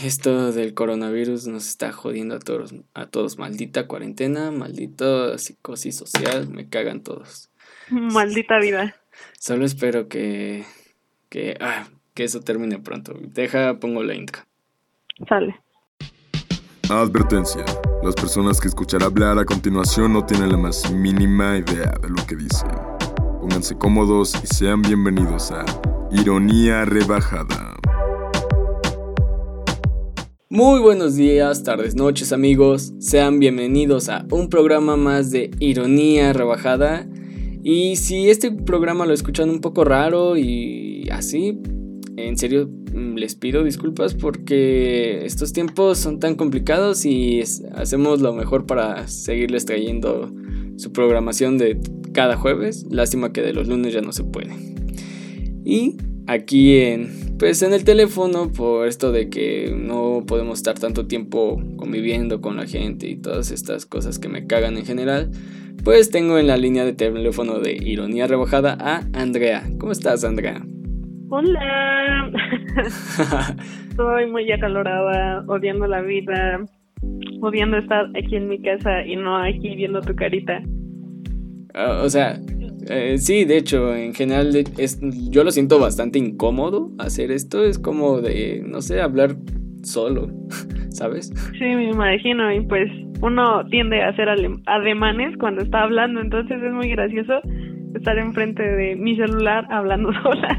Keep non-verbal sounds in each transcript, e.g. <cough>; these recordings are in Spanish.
<laughs> esto del coronavirus nos está jodiendo a todos, a todos. Maldita cuarentena, maldita psicosis social, me cagan todos. Maldita vida. Solo espero que, que, ah, que eso termine pronto. Deja, pongo la intro. Sale. Advertencia. Las personas que escuchará hablar a continuación no tienen la más mínima idea de lo que dicen. Pónganse cómodos y sean bienvenidos a Ironía Rebajada. Muy buenos días, tardes, noches amigos. Sean bienvenidos a un programa más de Ironía Rebajada. Y si este programa lo escuchan un poco raro y así, en serio mm, les pido disculpas porque estos tiempos son tan complicados y hacemos lo mejor para seguirles trayendo su programación de cada jueves. Lástima que de los lunes ya no se puede. Y aquí en pues en el teléfono por esto de que no podemos estar tanto tiempo conviviendo con la gente y todas estas cosas que me cagan en general, pues tengo en la línea de teléfono de Ironía Rebajada a Andrea. ¿Cómo estás, Andrea? Hola. <laughs> <laughs> Estoy muy acalorada, odiando la vida, odiando estar aquí en mi casa y no aquí viendo tu carita. Ah, o sea, eh, sí, de hecho, en general es, yo lo siento bastante incómodo hacer esto. Es como de, no sé, hablar solo, <laughs> ¿sabes? Sí, me imagino. Y pues uno tiende a hacer ademanes cuando está hablando, entonces es muy gracioso estar enfrente de mi celular hablando <laughs> sola.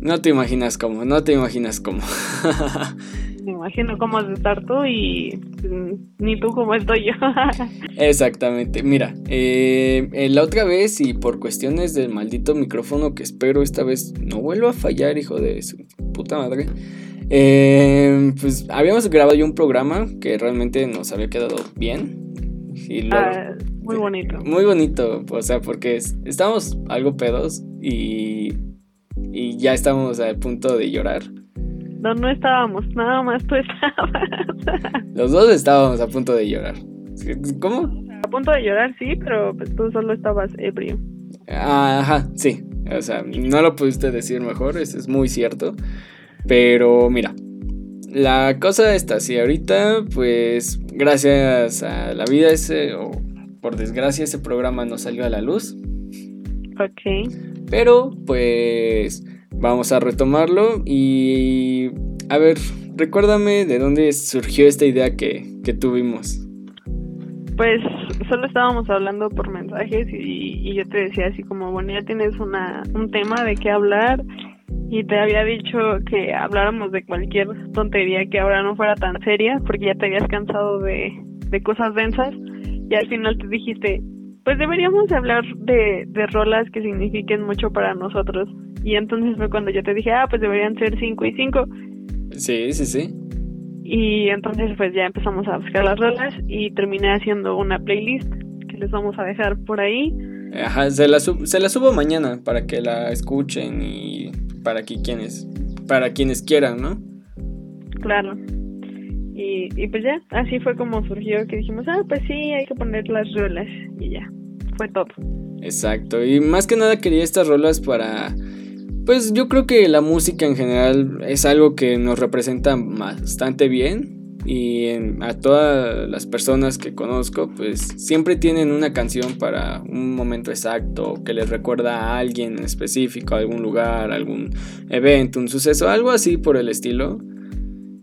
no te imaginas cómo, no te imaginas cómo. <laughs> Me imagino cómo has de estar tú y mm, ni tú cómo estoy yo. <laughs> Exactamente. Mira, eh, eh, la otra vez y por cuestiones del maldito micrófono que espero esta vez no vuelva a fallar, hijo de su puta madre. Eh, pues habíamos grabado ya un programa que realmente nos había quedado bien. Ah, muy bonito. Muy bonito, o sea, porque estábamos algo pedos y, y ya estábamos al punto de llorar. No, no estábamos, nada más tú estabas. Los dos estábamos a punto de llorar. ¿Cómo? A punto de llorar, sí, pero pues, tú solo estabas ebrio. Ajá, sí. O sea, no lo pudiste decir mejor, eso es muy cierto. Pero mira, la cosa está así. Ahorita, pues, gracias a la vida ese, o por desgracia, ese programa no salió a la luz. Ok. Pero, pues, Vamos a retomarlo y a ver, recuérdame de dónde surgió esta idea que, tuvimos. Pues solo estábamos hablando por mensajes y, yo te decía así como, bueno, ya tienes una, un tema de qué hablar y te había dicho que habláramos de cualquier tontería que ahora no fuera tan seria porque ya te habías cansado de, de cosas densas y al final te dijiste, pues deberíamos hablar de, de rolas que signifiquen mucho para nosotros. Y entonces fue cuando yo te dije, ah, pues deberían ser cinco y cinco. Sí, sí, sí. Y entonces pues ya empezamos a buscar las rolas y terminé haciendo una playlist que les vamos a dejar por ahí. Ajá, se la, se la subo mañana para que la escuchen y para que quienes, para quienes quieran, ¿no? Claro. Y, pues ya, así fue como surgió que dijimos, ah, pues sí, hay que poner las rolas y ya, fue todo. Exacto, y más que nada quería estas rolas para pues yo creo que la música en general es algo que nos representa bastante bien y a todas las personas que conozco pues siempre tienen una canción para un momento exacto que les recuerda a alguien específico, algún lugar, algún evento, un suceso, algo así por el estilo.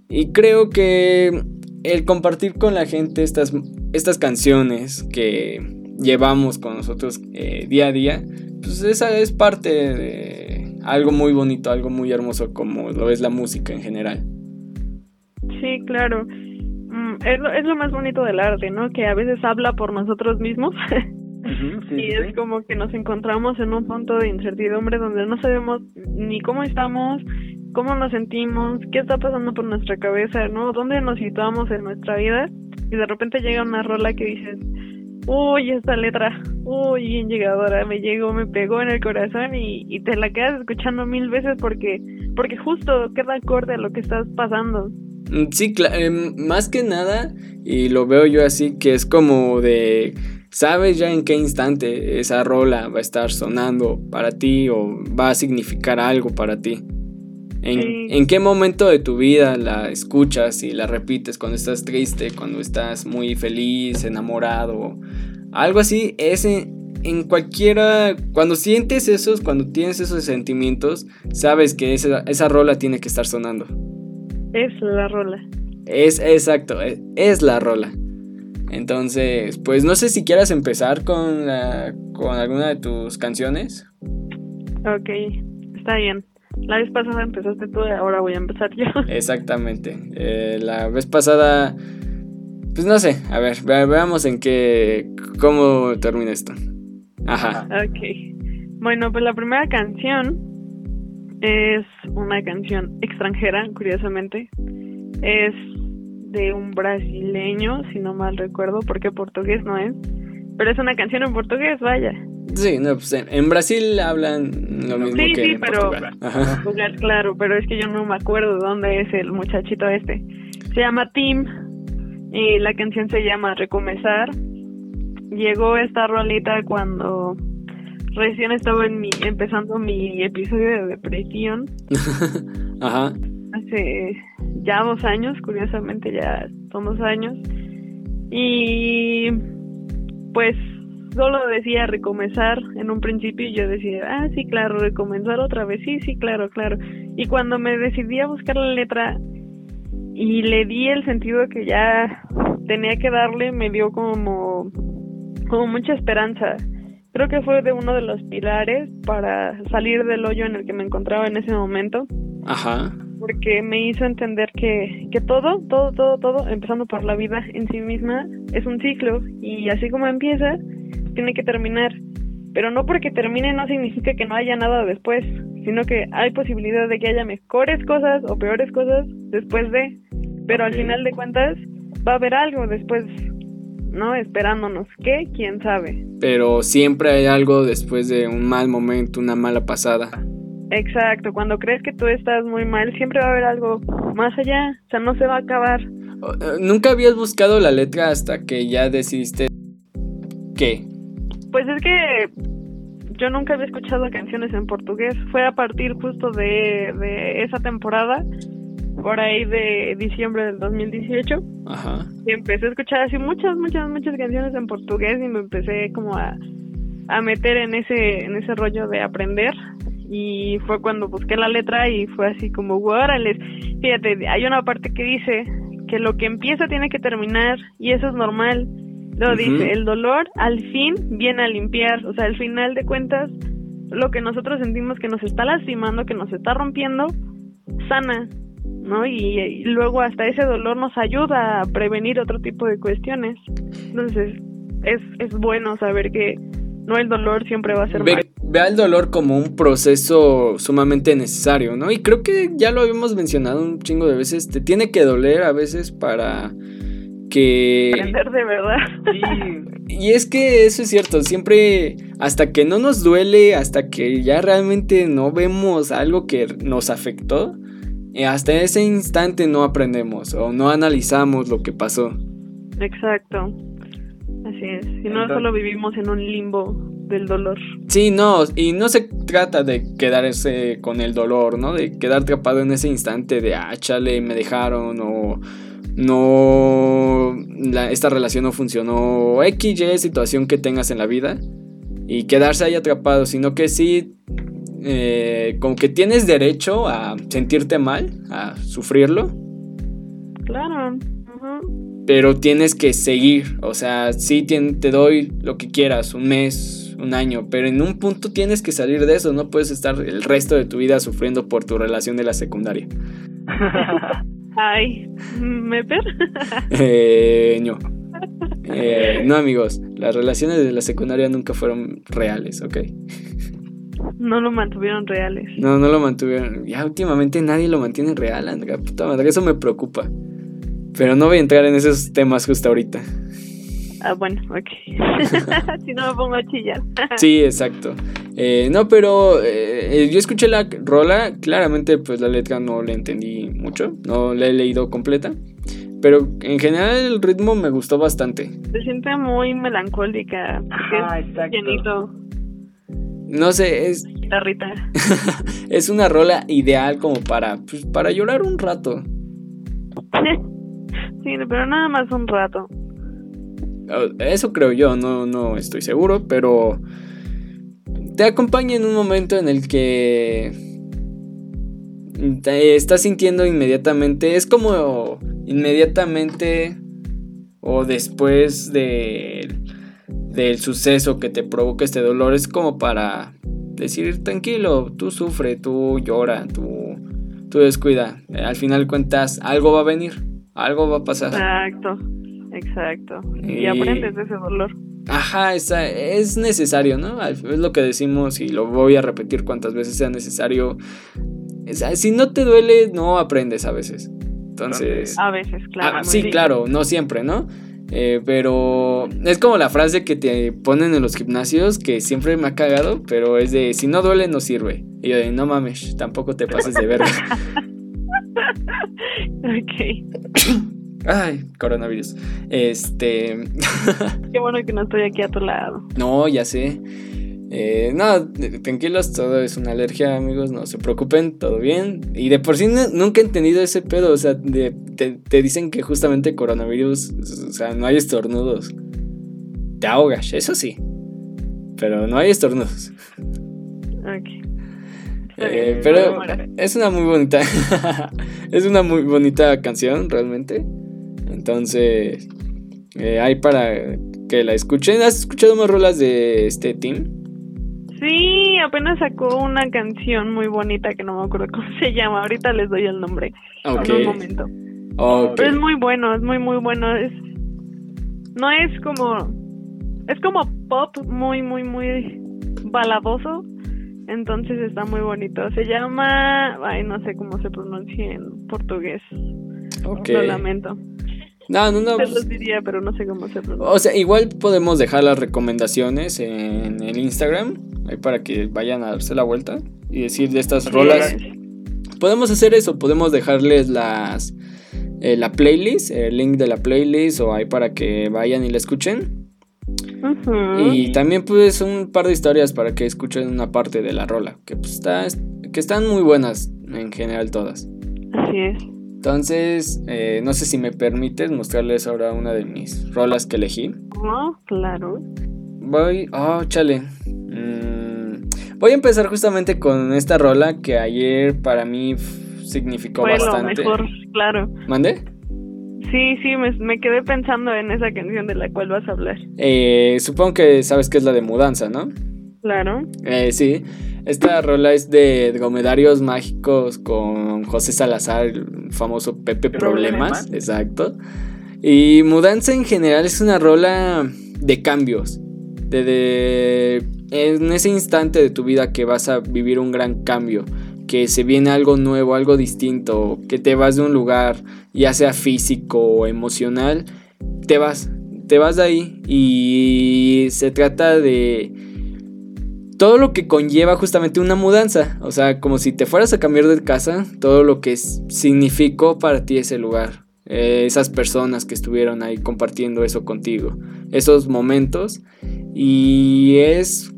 Y creo que el compartir con la gente estas, estas canciones que llevamos con nosotros eh, día a día, pues esa es parte de algo muy bonito, algo muy hermoso como lo es la música en general. Sí, claro. Mm, es, lo, es lo más bonito del arte, ¿no? Que a veces habla por nosotros mismos. <laughs> y es como que nos encontramos en un punto de incertidumbre donde no sabemos ni cómo estamos, cómo nos sentimos, qué está pasando por nuestra cabeza, ¿no? ¿Dónde nos situamos en nuestra vida? Y de repente llega una rola que dices, uy, esta letra, uy, bien llegadora, me llegó, me pegó en el corazón y, te la quedas escuchando mil veces porque, porque justo queda acorde a lo que estás pasando. Mm, sí, em, más que nada, y lo veo yo así, que es como de, sabes ya en qué instante esa rola va a estar sonando para ti o va a significar algo para ti. ¿En, qué momento de tu vida la escuchas y la repites? Cuando estás triste, cuando estás muy feliz, enamorado, algo así. Ese, en cualquiera, cuando sientes esos, cuando tienes esos sentimientos, sabes que esa, esa rola tiene que estar sonando. Es la rola. Es exacto, es, es la rola. Entonces, pues no sé si quieras empezar con, la, con alguna de tus canciones. Ok, está bien. La vez pasada empezaste tú, ahora voy a empezar yo. <laughs> Exactamente. Eh, la vez pasada, pues no sé, a ver, veamos en qué, cómo termina esto. Ajá. Ok. Bueno, pues la primera canción es una canción extranjera, curiosamente. Es de un brasileño, si no mal recuerdo, porque portugués no es. Pero es una canción en portugués, vaya. Sí, no, pues en, Brasil hablan lo mismo sí, que sí, pero, Claro, pero es que yo no me acuerdo de dónde es el muchachito este. Se llama Tim y la canción se llama Recomenzar. Llegó esta rolita cuando recién estaba en mi, empezando mi episodio de depresión. <laughs> Ajá. Hace ya dos años, curiosamente ya son dos años. Y pues solo decía recomenzar en un principio y yo decía, ah, sí, claro, recomenzar otra vez, sí, sí, claro, claro. Y cuando me decidí a buscar la letra y le di el sentido que ya tenía que darle, me dio como, como mucha esperanza. Creo que fue de uno de los pilares para salir del hoyo en el que me encontraba en ese momento. Ajá. Porque me hizo entender que, que todo, todo, todo, todo, empezando por la vida en sí misma, es un ciclo. Y así como empieza, tiene que terminar. Pero no porque termine no significa que no haya nada después, sino que hay posibilidad de que haya mejores cosas o peores cosas después de. Pero al final de cuentas va a haber algo después, ¿no? Esperándonos. ¿Qué? ¿Quién sabe? Pero siempre hay algo después de un mal momento, una mala pasada. Exacto, cuando crees que tú estás muy mal, siempre va a haber algo más allá, o sea, no se va a acabar. Eh, ¿Nunca habías buscado la letra hasta que ya decidiste qué? Pues es que yo nunca había escuchado canciones en portugués. Fue a partir justo de, de esa temporada, por ahí de diciembre del 2018. Ajá. Y empecé a escuchar así muchas, muchas, muchas canciones en portugués y me empecé como a, a meter en ese, en ese rollo de aprender. Y fue cuando busqué la letra y fue así como, órale, fíjate, hay una parte que dice que lo que empieza tiene que terminar y eso es normal lo dice, el dolor al fin viene a limpiar, o sea, al final de cuentas, lo que nosotros sentimos que nos está lastimando, que nos está rompiendo, sana, ¿no? Y, luego hasta ese dolor nos ayuda a prevenir otro tipo de cuestiones. Entonces, es, es bueno saber que no el dolor siempre va a ser ve, Vea el dolor como un proceso sumamente necesario, ¿no? Y creo que ya lo habíamos mencionado un chingo de veces, te tiene que doler a veces para que... Aprender de verdad. Y es que eso es cierto, siempre hasta que no nos duele, hasta que ya realmente no vemos algo que nos afectó, eh, hasta ese instante no aprendemos o no analizamos lo que pasó. Exacto. Así es. Si no, solo vivimos en un limbo del dolor. Sí, no, y no se trata de quedarse con el dolor, ¿no? De quedar atrapado en ese instante de, ah, chale, me dejaron o no, esta relación no funcionó, X, Y situación que tengas en la vida y quedarse ahí atrapado, sino que sí, eh, como que tienes derecho a sentirte mal, a sufrirlo. Claro. Pero tienes que seguir, o sea, sí te doy lo que quieras, un mes, un año, pero en un punto tienes que salir de eso, no puedes estar el resto de tu vida sufriendo por tu relación de la secundaria. <laughs> Ay, ¿me per? <laughs> eh, no. Eh, no, amigos, las relaciones de la secundaria nunca fueron reales, ¿ok? No lo mantuvieron reales. No, no lo mantuvieron. Ya últimamente nadie lo mantiene real, Andrea. Puta madre, eso me preocupa. Pero no voy a entrar en esos temas justo ahorita. Ah, bueno, ok. <laughs> si no me pongo a chillar. sí, exacto. Eh, no, pero eh, yo escuché la rola, claramente pues la letra no la entendí mucho, no la he leído completa, pero en general el ritmo me gustó bastante. Se siente muy melancólica, ah, exacto. llenito. no sé, es... <laughs> es una rola ideal como para, pues, para llorar un rato. <laughs> sí, pero nada más un rato. Oh, eso creo yo, no, no estoy seguro, pero te acompaña en un momento en el que te estás sintiendo inmediatamente, es como inmediatamente o después de, del suceso que te provoca este dolor, es como para decir tranquilo, tú sufre, tú llora, tú, tú descuida. Al final cuentas, algo va a venir, algo va a pasar. Exacto, exacto. Y, aprendes de ese dolor. Ajá, es, es necesario, ¿no? Es lo que decimos y lo voy a repetir cuantas veces sea necesario. si no te duele, no aprendes a veces. Entonces. A veces, claro. Ah, sí, claro, no siempre, ¿no? Eh, pero es como la frase que te ponen en los gimnasios que siempre me ha cagado, pero es de si no duele no sirve. Y yo de no mames, tampoco te pases de verga. <laughs> ok. <coughs> Ay, coronavirus. Este. <laughs> Qué bueno que no estoy aquí a tu lado. No, ya sé. Eh, no, tranquilos, todo es una alergia, amigos, no se preocupen, todo bien. Y de por sí nunca he entendido ese pedo, o sea, te, dicen que justamente coronavirus, o sea, no hay estornudos. Te ahogas, eso sí. Pero no hay estornudos. Ok. Eh, pero es una muy bonita, <laughs> es una muy bonita canción, realmente. Entonces, eh, hay para que la escuchen. ¿Has escuchado más rolas de este team? Sí, apenas sacó una canción muy bonita que no me acuerdo cómo se llama. Ahorita les doy el nombre en un momento. Pero es muy bueno, es muy muy bueno. Es no es como es como pop muy muy muy baladoso. Entonces está muy bonito. Se llama, ay, no sé cómo se pronuncia en portugués. Lo lamento. No, no, no. Se los diría, pero no sé cómo se pronuncia. O sea, igual podemos dejar las recomendaciones en el Instagram ahí para que vayan a darse la vuelta y decir de estas rolas. Podemos hacer eso, podemos dejarles las eh, la playlist, el link de la playlist o ahí para que vayan y la escuchen. Y también pues un par de historias para que escuchen una parte de la rola, que pues está que están muy buenas en general todas. Así es. Entonces, eh, no sé si me permites mostrarles ahora una de mis rolas que elegí. Oh, claro. Voy, oh, chale. Voy a empezar justamente con esta rola que ayer para mí significó Fue bastante. Lo mejor, claro. ¿Mande? Sí, sí, me, quedé pensando en esa canción de la cual vas a hablar. Eh, supongo que sabes que es la de Mudanza, ¿no? Claro. Eh, sí, esta rola es de Dromedarios Mágicos con José Salazar, el famoso Pepe Problemas, Problemas. exacto. Y Mudanza en general es una rola de cambios, de, de en ese instante de tu vida que vas a vivir un gran cambio, que se viene algo nuevo, algo distinto, que te vas de un lugar, ya sea físico o emocional, te vas, te vas de ahí y se trata de todo lo que conlleva justamente una mudanza, o sea, como si te fueras a cambiar de casa, todo lo que significó para ti ese lugar, eh, esas personas que estuvieron ahí compartiendo eso contigo, esos momentos y es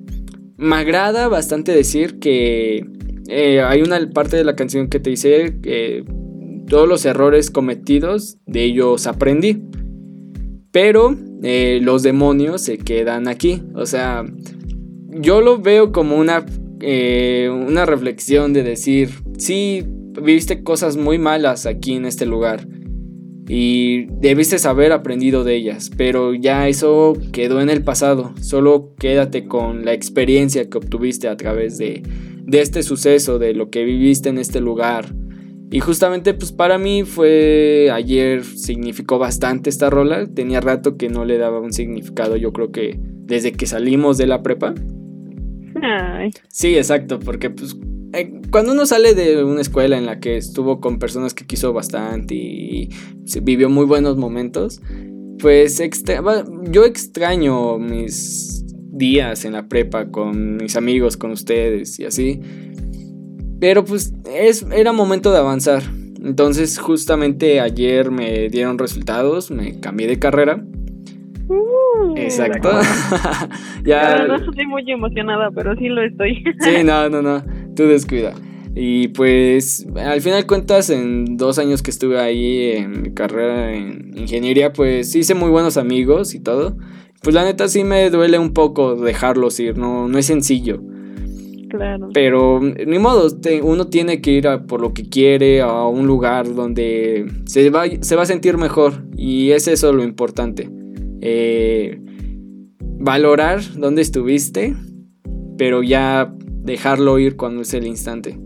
me agrada bastante decir que eh, hay una parte de la canción que te dice todos los errores cometidos de ellos aprendí. Pero eh, los demonios se quedan aquí. O sea, yo lo veo como una, eh, una reflexión de decir, sí, viviste cosas muy malas aquí en este lugar y debiste haber aprendido de ellas, pero ya eso quedó en el pasado, solo quédate con la experiencia que obtuviste a través de, de este suceso, de lo que viviste en este lugar. Y justamente pues para mí fue ayer significó bastante esta rola, tenía rato que no le daba un significado, yo creo que desde que salimos de la prepa. Sí, exacto, porque pues eh, cuando uno sale de una escuela en la que estuvo con personas que quiso bastante y vivió muy buenos momentos, pues yo extraño mis días en la prepa con mis amigos, con ustedes y así. Pero pues es, era momento de avanzar. Entonces justamente ayer me dieron resultados, me cambié de carrera. Exacto. <laughs> ya. no estoy muy emocionada, pero sí lo estoy. <laughs> sí, no, no, no. Tú descuida. Y pues al final cuentas en dos años que estuve ahí en mi carrera en ingeniería pues hice muy buenos amigos y todo. Pues la neta sí me duele un poco dejarlos ir, no, no es sencillo. Claro. Pero ni modo, uno tiene que ir a por lo que quiere, a un lugar donde se va, se va a sentir mejor. Y es eso lo importante. Eh, valorar dónde estuviste, pero ya dejarlo ir cuando es el instante.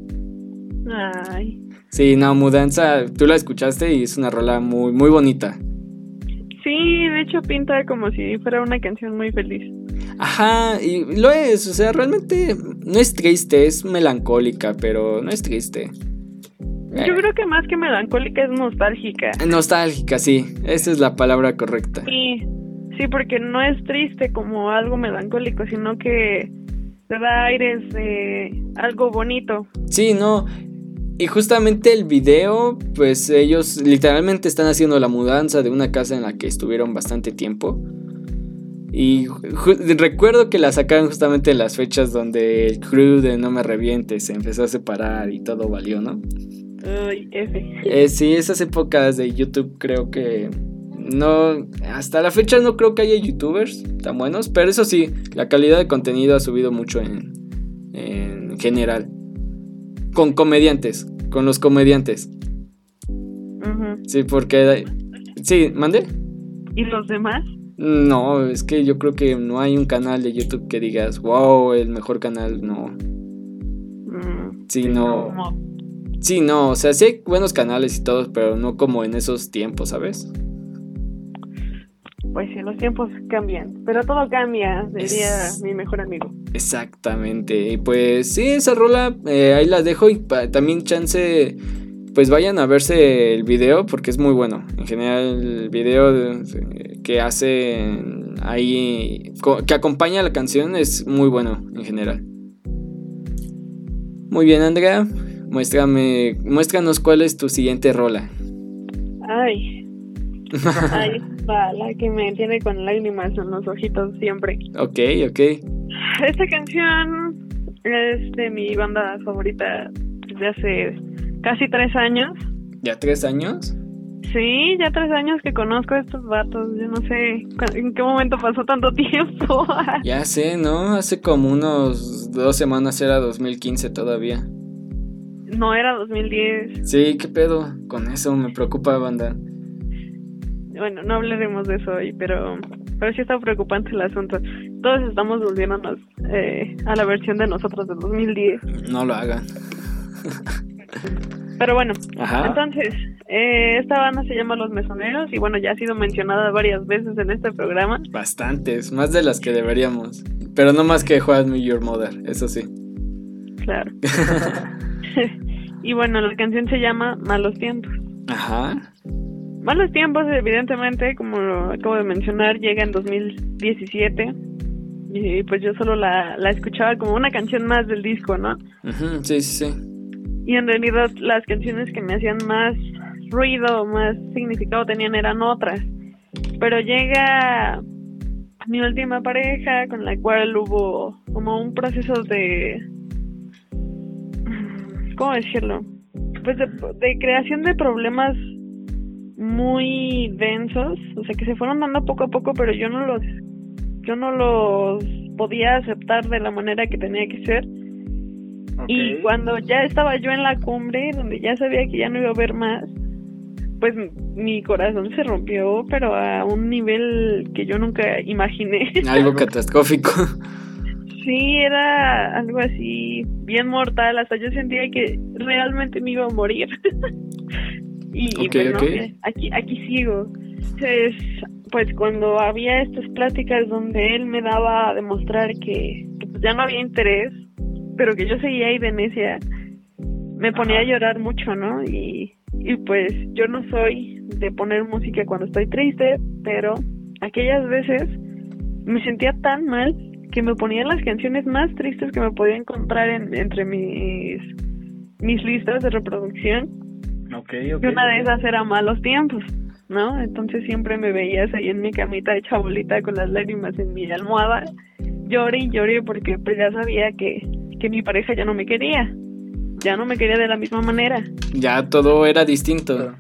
Ay. Sí, no, Mudanza, tú la escuchaste y es una rola muy, muy bonita. Sí, de hecho pinta como si fuera una canción muy feliz. Ajá, y lo es, o sea, realmente no es triste, es melancólica, pero no es triste. Yo creo que más que melancólica es nostálgica. Nostálgica, sí, esa es la palabra correcta. Sí, sí, porque no es triste como algo melancólico, sino que te da aires de algo bonito. Sí, no, y justamente el video, pues ellos literalmente están haciendo la mudanza de una casa en la que estuvieron bastante tiempo. Y recuerdo que la sacaron justamente en las fechas donde el crew de No Me Reviente se empezó a separar y todo valió, ¿no? Ay, F. Eh, sí, esas épocas de YouTube creo que no, hasta la fecha no creo que haya youtubers tan buenos, pero eso sí, la calidad de contenido ha subido mucho en, en general con comediantes, con los comediantes. Sí, porque... Sí, mande. ¿Y los demás? No, es que yo creo que no hay un canal de YouTube que digas, wow, el mejor canal, no. Mm, sí, no. Sí, no, o sea, sí hay buenos canales y todos, pero no como en esos tiempos, ¿sabes? Pues sí, los tiempos cambian, pero todo cambia, diría mi mejor amigo. Exactamente, y pues sí, esa rola eh, ahí la dejo y también chance, pues vayan a verse el video porque es muy bueno. En general, el video que hace ahí, que acompaña la canción es muy bueno en general. Muy bien, Andrea, muéstrame, muéstranos cuál es tu siguiente rola. Ay, <laughs> Ahí la que me tiene con lágrimas en los ojitos siempre. Ok, ok. Esta canción es de mi banda favorita desde hace casi tres años. ¿Ya tres años? Sí, ya tres años que conozco a estos vatos. Yo no sé en qué momento pasó tanto <laughs> tiempo. ya sé, ¿no? Hace como unos dos semanas era 2015 todavía. No, era 2010. Sí, qué pedo. Con eso me preocupa, banda bueno, no hablaremos de eso hoy, pero, pero sí está preocupante el asunto. Todos estamos volviéndonos eh, a la versión de nosotros de 2010. No lo hagan. Pero bueno, entonces, eh, esta banda se llama Los Mesoneros y bueno, ya ha sido mencionada varias veces en este programa. Bastantes, más de las que deberíamos. Pero no más que Juan Me Your Mother, eso sí. Claro. <laughs> <laughs> y bueno, la canción se llama Malos Tiempos. Ajá. Malos tiempos, evidentemente, como lo acabo de mencionar, llega en 2017 y pues yo solo la, la escuchaba como una canción más del disco, ¿no? sí, sí, sí. Y en realidad las canciones que me hacían más ruido, más significado tenían eran otras. Pero llega mi última pareja con la cual hubo como un proceso de... ¿Cómo decirlo? Pues de, de creación de problemas muy densos, o sea que se fueron dando poco a poco, pero yo no los yo no los podía aceptar de la manera que tenía que ser. Y cuando ya estaba yo en la cumbre, donde ya sabía que ya no iba a ver más, pues mi corazón se rompió, pero a un nivel que yo nunca imaginé. <laughs> Algo catastrófico. Sí, era algo así bien mortal, hasta yo sentía que realmente me iba a morir. <laughs> Y, aquí, aquí sigo. Entonces, pues cuando había estas pláticas donde él me daba a demostrar que, pues, ya no había interés, pero que yo seguía ahí de necia, me ponía a llorar mucho, ¿no? Y, y pues yo no soy de poner música cuando estoy triste, pero aquellas veces me sentía tan mal que me ponía las canciones más tristes que me podía encontrar en, entre mis, mis listas de reproducción Okay, y una de esas era Malos Tiempos. ¿no? Entonces siempre me veías ahí en mi camita hecha bolita con las lágrimas en mi almohada, lloré y lloré porque pues ya sabía que, que mi pareja ya no me quería, ya no me quería de la misma manera. Ya todo era distinto.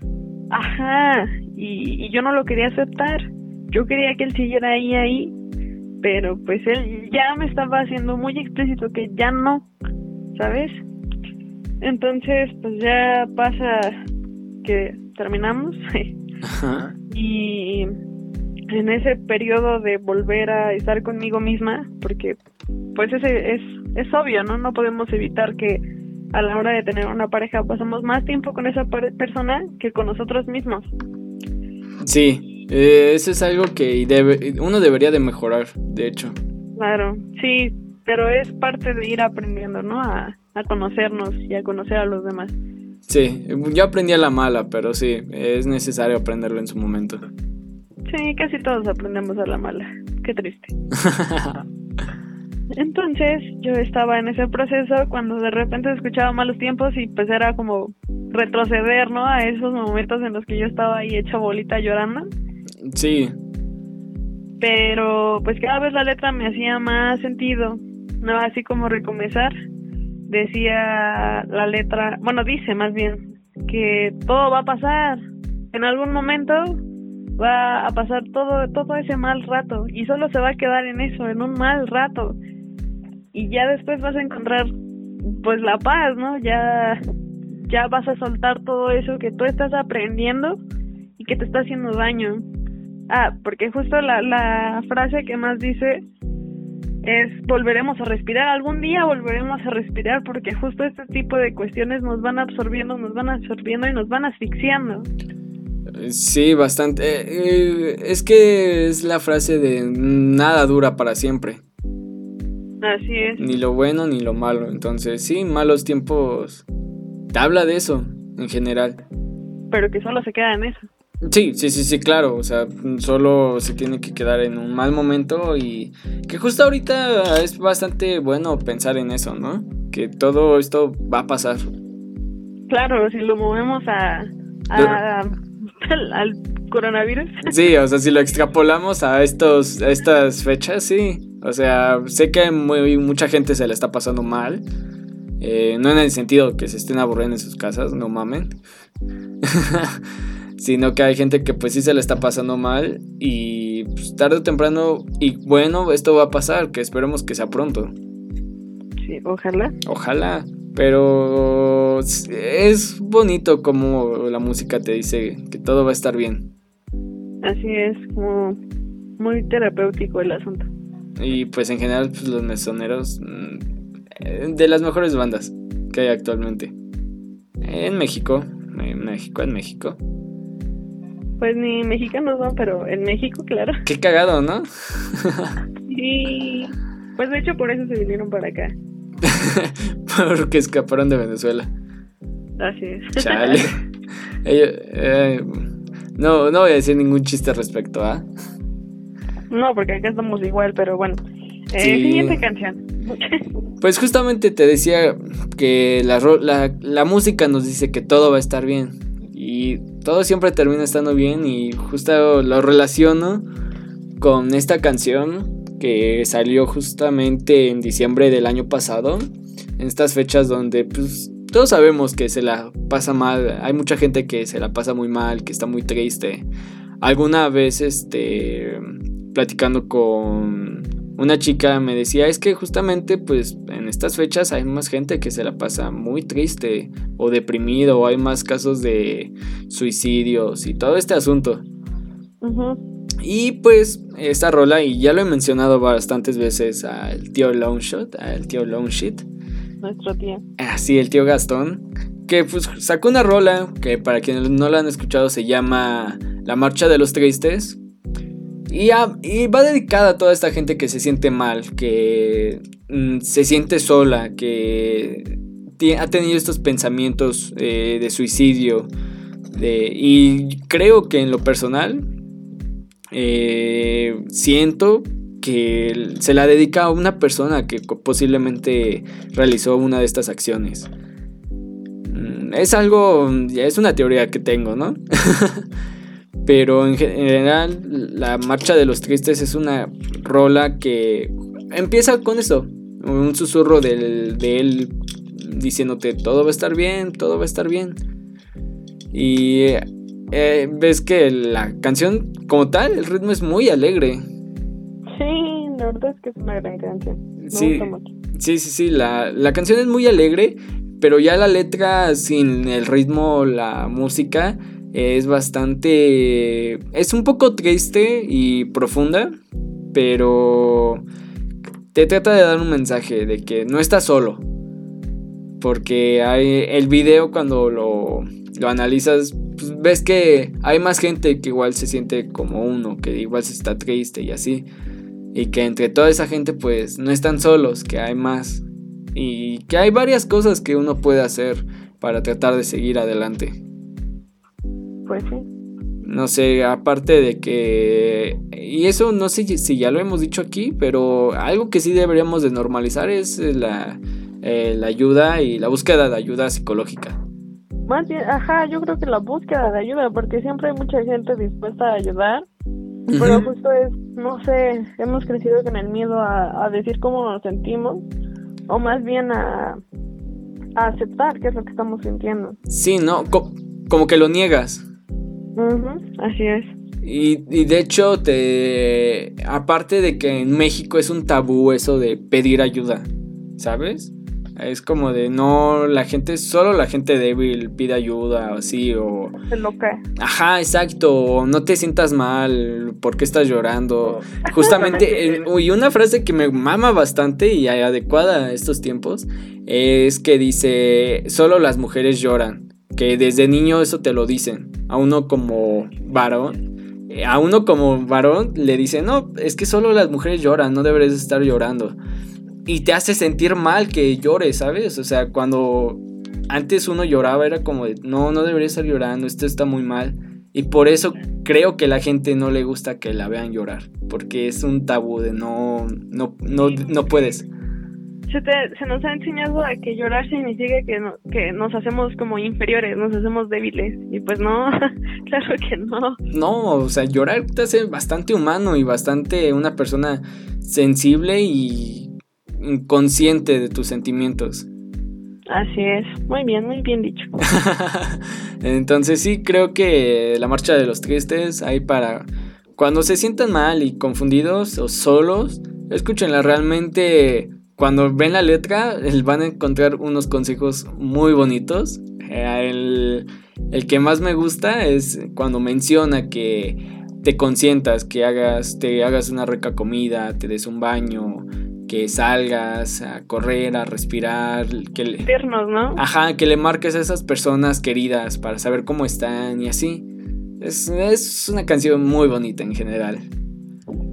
Ajá, y, y yo no lo quería aceptar, yo quería que él siguiera ahí, ahí, pero pues él ya me estaba haciendo muy explícito que ya no, ¿sabes? Entonces, pues ya pasa que terminamos <laughs> y en ese periodo de volver a estar conmigo misma, porque pues ese es, es obvio, ¿no? No podemos evitar que a la hora de tener una pareja pasamos más tiempo con esa persona que con nosotros mismos. Sí, eh, eso es algo que debe, uno debería de mejorar, de hecho. Claro, sí, pero es parte de ir aprendiendo, ¿no? A, a conocernos y a conocer a los demás. Sí, yo aprendí a la mala, pero sí, es necesario aprenderlo en su momento. Sí, casi todos aprendemos a la mala. Qué triste. <laughs> Entonces yo estaba en ese proceso cuando de repente escuchaba malos tiempos y pues era como retroceder, ¿no? A esos momentos en los que yo estaba ahí hecha bolita llorando. Sí. Pero pues cada vez la letra me hacía más sentido, ¿no? Así como recomenzar decía la letra, bueno, dice más bien que todo va a pasar. En algún momento va a pasar todo todo ese mal rato y solo se va a quedar en eso, en un mal rato. Y ya después vas a encontrar pues la paz, ¿no? Ya ya vas a soltar todo eso que tú estás aprendiendo y que te está haciendo daño. Ah, porque justo la, la frase que más dice es volveremos a respirar, algún día volveremos a respirar porque justo este tipo de cuestiones nos van absorbiendo, nos van absorbiendo y nos van asfixiando. Sí, bastante. Eh, eh, es que es la frase de nada dura para siempre. Así es. Ni lo bueno ni lo malo. Entonces, sí, malos tiempos. Te habla de eso, en general. Pero que solo se queda en eso. Sí, sí, sí, sí, claro. O sea, solo se tiene que quedar en un mal momento y que justo ahorita es bastante bueno pensar en eso, ¿no? Que todo esto va a pasar. Claro, si lo movemos a, <laughs> al, coronavirus. Sí, o sea, si lo extrapolamos a estos, estas fechas, sí. O sea, sé que muy, mucha gente se le está pasando mal. Eh, no en el sentido que se estén aburriendo en sus casas, no mamen. <laughs> sino que hay gente que pues sí se le está pasando mal y pues, tarde o temprano, y bueno, esto va a pasar, que esperemos que sea pronto. Sí, ojalá. Ojalá, pero es bonito como la música te dice que todo va a estar bien. Así es, como muy terapéutico el asunto. Y pues en general pues, los mesoneros mm, de las mejores bandas que hay actualmente. En México, en México, en México. Pues ni mexicanos no, pero en México, claro. Qué cagado, ¿no? sí. Pues de hecho por eso se vinieron para acá. <laughs> Porque escaparon de Venezuela. Así es. Chale. Eh, no, no voy a decir ningún chiste respecto, ¿ah? No, porque acá estamos igual, pero bueno. Eh, Siguiente canción. <laughs> pues justamente te decía que la, la, la música nos dice que todo va a estar bien. Todo siempre termina estando bien y justo lo relaciono con esta canción que salió justamente en diciembre del año pasado, en estas fechas donde pues todos sabemos que se la pasa mal, hay mucha gente que se la pasa muy mal, que está muy triste. Alguna vez este platicando con una chica me decía, es que justamente pues en estas fechas hay más gente que se la pasa muy triste o deprimido o hay más casos de suicidios y todo este asunto. Y pues esta rola, y ya lo he mencionado bastantes veces al tío Longshot, al tío Longshit. Nuestro tío. Así, el tío Gastón. Que pues sacó una rola que para quienes no la han escuchado se llama La Marcha de los Tristes y, va dedicada a toda esta gente que se siente mal, que mm, se siente sola, que ha tenido estos pensamientos eh, de suicidio. y creo que en lo personal eh, siento que se la dedica a una persona que posiblemente realizó una de estas acciones. Mm, es algo, es una teoría que tengo, ¿no? <laughs> Pero en general, la Marcha de los Tristes es una rola que empieza con eso. Un susurro de él diciéndote todo va a estar bien, todo va a estar bien. Y eh, ves que la canción como tal, el ritmo es muy alegre. Sí, la verdad es que es una gran canción. sí, sí, sí, sí, la, la canción es muy alegre, pero ya la letra sin el ritmo, la música, es bastante... Es un poco triste y profunda, pero te trata de dar un mensaje de que no estás solo. Porque hay el video cuando lo, lo analizas, pues ves que hay más gente que igual se siente como uno, que igual se está triste y así. Y que entre toda esa gente pues no están solos, que hay más. Y que hay varias cosas que uno puede hacer para tratar de seguir adelante. Pues sí. No sé, aparte de que... Y eso no sé si ya lo hemos dicho aquí, pero algo que sí deberíamos de normalizar es la, eh, la ayuda y la búsqueda de ayuda psicológica. Más bien, ajá, yo creo que la búsqueda de ayuda, porque siempre hay mucha gente dispuesta a ayudar, pero justo es, no sé, hemos crecido con el miedo a, decir cómo nos sentimos, o más bien a, aceptar qué es lo que estamos sintiendo. Sí, ¿no? como que lo niegas. Así es. Y, y, de hecho, te aparte de que en México es un tabú eso de pedir ayuda, ¿sabes? Es como de no, la gente, solo la gente débil pide ayuda o así, o... Se loca. Ajá, exacto, no te sientas mal, ¿por qué estás llorando? <laughs> Justamente, y una frase que me mama bastante y adecuada a estos tiempos es que dice, solo las mujeres lloran, que desde niño eso te lo dicen, a uno como varón, eh, a uno como varón le dicen, no, es que solo las mujeres lloran, no deberías estar llorando y te hace sentir mal que llores, ¿sabes? O sea, cuando antes uno lloraba era como no, no debería estar llorando, esto está muy mal. Y por eso creo que la gente no le gusta que la vean llorar, porque es un tabú de no, no, no, no puedes. Se, se nos ha enseñado a que llorar significa que, que nos hacemos como inferiores, nos hacemos débiles. Y pues no, <laughs> claro que no. No, o sea, llorar te hace bastante humano y bastante una persona sensible y consciente de tus sentimientos. Así es, muy bien, muy bien dicho. <laughs> Entonces sí, creo que la marcha de los tristes hay para cuando se sientan mal y confundidos o solos, escúchenla realmente. Cuando ven la letra, van a encontrar unos consejos muy bonitos. Eh, el, el que más me gusta es cuando menciona que te consientas, que hagas, te hagas una rica comida, te des un baño, que salgas a correr, a respirar, que le... ¿no? Ajá, que le marques a esas personas queridas para saber cómo están y así. Es, es una canción muy bonita en general.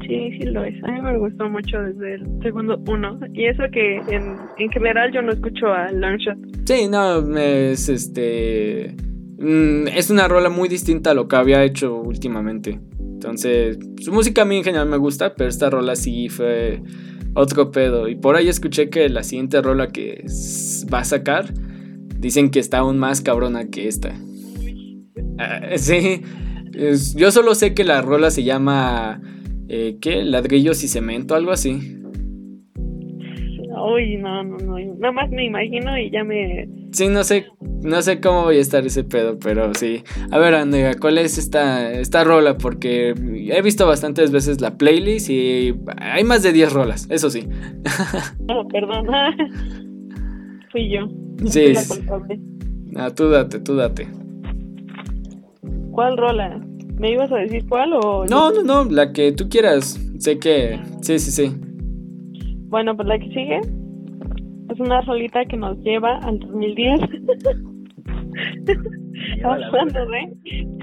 Sí, sí lo es. A mí me gustó mucho desde el segundo uno. Y eso que en, en general yo no escucho a Longshot. Sí, no, es este... Mm, es una rola muy distinta a lo que había hecho últimamente. Entonces, su música a mí en general me gusta, pero esta rola sí fue otro pedo. Y por ahí escuché que la siguiente rola que va a sacar, dicen que está aún más cabrona que esta. Ah, <laughs> sí, yo solo sé que la rola se llama, eh, ¿qué? Ladrillos y cemento, algo así. Uy, no, no, no. Nada más me imagino y ya me. Sí, no sé, no sé cómo voy a estar ese pedo, pero sí. A ver, Andrea, ¿cuál es esta, esta rola? Porque he visto bastantes veces la playlist y hay más de 10 rolas, eso sí. <laughs> Oh, perdón. <laughs> Fui yo. sí. Ah, tú date, tú date. ¿Cuál rola? ¿Me ibas a decir cuál o.? No, no, no, la que tú quieras. Sé que. Sí, sí, sí. Bueno, pues la que sigue es una solita que nos lleva al 2010. Hablando de,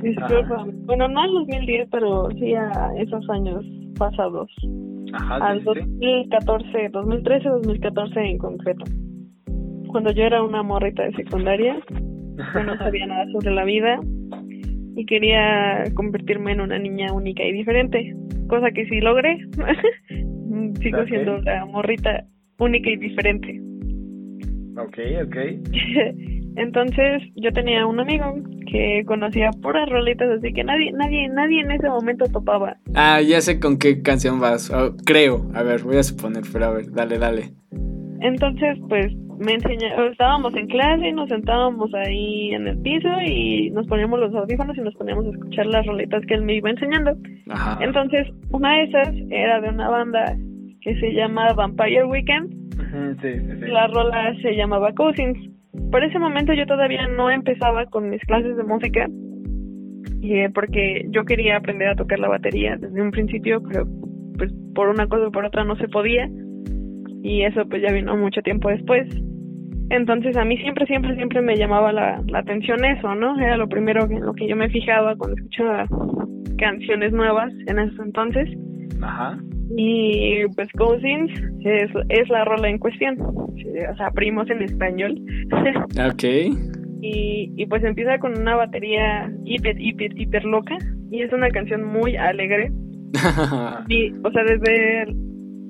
disculpa, bueno, no al 2010, pero sí a esos años pasados. Ajá, al 2014, 2013, 2014 en concreto. Cuando yo era una morrita de secundaria, yo no sabía nada sobre la vida y quería convertirme en una niña única y diferente, cosa que sí logré. <laughs> sigo siendo la morrita única y diferente. Ok, ok. <laughs> Entonces yo tenía un amigo que conocía puras rolitas, así que nadie, nadie, nadie en ese momento topaba. Ah, ya sé con qué canción vas, oh, creo. A ver, voy a suponer, pero a ver, dale, dale. Entonces, pues me enseñó, estábamos en clase, nos sentábamos ahí en el piso y nos poníamos los audífonos y nos poníamos a escuchar las rolitas que él me iba enseñando. Entonces, una de esas era de una banda que se llama Vampire Weekend. La rola se llamaba Cousins. Por ese momento yo todavía no empezaba con mis clases de música, eh, porque yo quería aprender a tocar la batería desde un principio, pero pues por una cosa o por otra no se podía y eso pues ya vino mucho tiempo después. Entonces a mí siempre, siempre, siempre me llamaba la, la atención eso, ¿no? Era lo primero en lo que yo me fijaba cuando escuchaba canciones nuevas en esos entonces. Ajá. Y pues Cousins es, es la rola en cuestión, o sea, primos en español. <laughs> ok. Y, y pues empieza con una batería hiper, hiper, hiper loca y es una canción muy alegre. <laughs> y, o sea, desde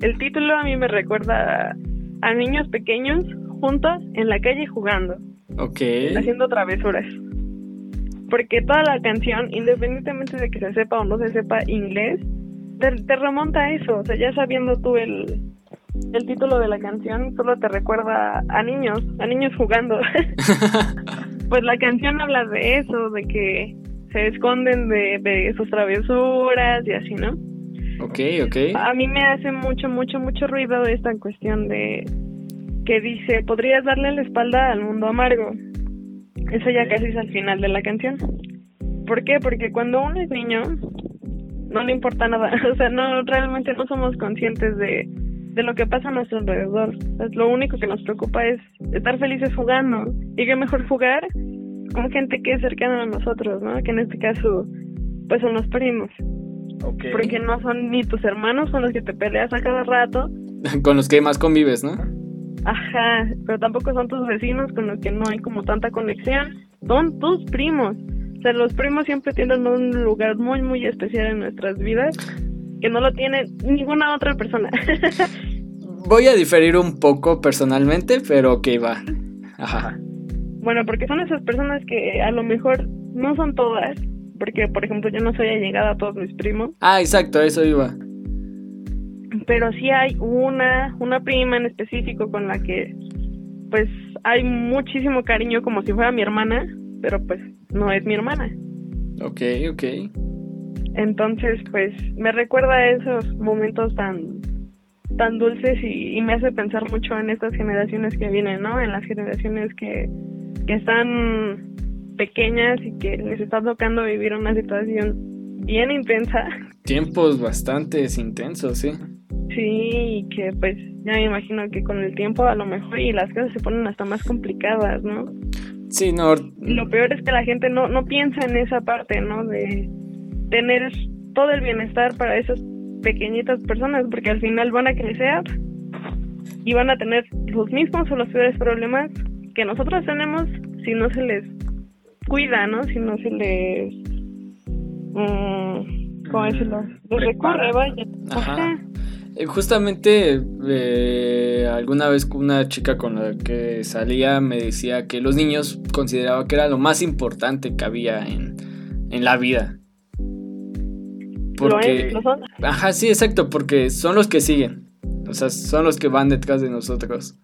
el título a mí me recuerda a, niños pequeños juntos en la calle jugando. Ok. Haciendo travesuras. Porque toda la canción, independientemente de que se sepa o no se sepa inglés, te, remonta a eso. O sea, ya sabiendo tú el, el título de la canción, solo te recuerda a niños, a niños jugando. <laughs> <laughs> pues la canción habla de eso, de que se esconden de, de sus travesuras y así, ¿no? Ok, ok. A mí me hace mucho, mucho, mucho ruido esta cuestión de que dice, podrías darle la espalda al mundo amargo. Eso ya casi es al final de la canción. ¿Por qué? Porque cuando uno es niño, no le importa nada. <laughs> O sea, no, realmente no somos conscientes de, de lo que pasa a nuestro alrededor. lo único que nos preocupa es estar felices jugando. Y qué mejor jugar con gente que es cercana a nosotros, ¿no? Que en este caso, pues son los primos. Porque no son ni tus hermanos con los que te peleas a cada rato. <laughs> con los que más convives, ¿no? Ajá, pero tampoco son tus vecinos con los que no hay como tanta conexión. Son tus primos. O sea, los primos siempre tienen un lugar muy, muy especial en nuestras vidas que no lo tiene ninguna otra persona. <laughs> Voy a diferir un poco personalmente, pero que va. Ajá. Bueno, porque son esas personas que a lo mejor no son todas, porque por ejemplo yo no soy allegada a todos mis primos. Ah, exacto, eso iba. Pero sí hay una, una prima en específico con la que pues hay muchísimo cariño como si fuera mi hermana, pero pues no es mi hermana. Ok, ok. Entonces pues me recuerda a esos momentos tan tan dulces y, y, me hace pensar mucho en estas generaciones que vienen, ¿no? En las generaciones que, que están pequeñas y que les está tocando vivir una situación bien intensa. Tiempos bastante intensos, sí. Sí, y que pues ya me imagino que con el tiempo a lo mejor y las cosas se ponen hasta más complicadas, ¿no? Sí, no. lo peor es que la gente no, no piensa en esa parte, ¿no? De tener todo el bienestar para esas pequeñitas personas, porque al final van a crecer y van a tener los mismos o los peores problemas que nosotros tenemos si no se les cuida, ¿no? Si no se les... Mm, ¿Cómo decirlo? Les recurre, vaya. Ajá. Eh, justamente eh, alguna vez una chica con la que salía me decía que los niños consideraba que era lo más importante que había en, en la vida. Porque, ¿Lo, son? Ajá, sí, exacto, porque son los que siguen. O sea, son los que van detrás de nosotros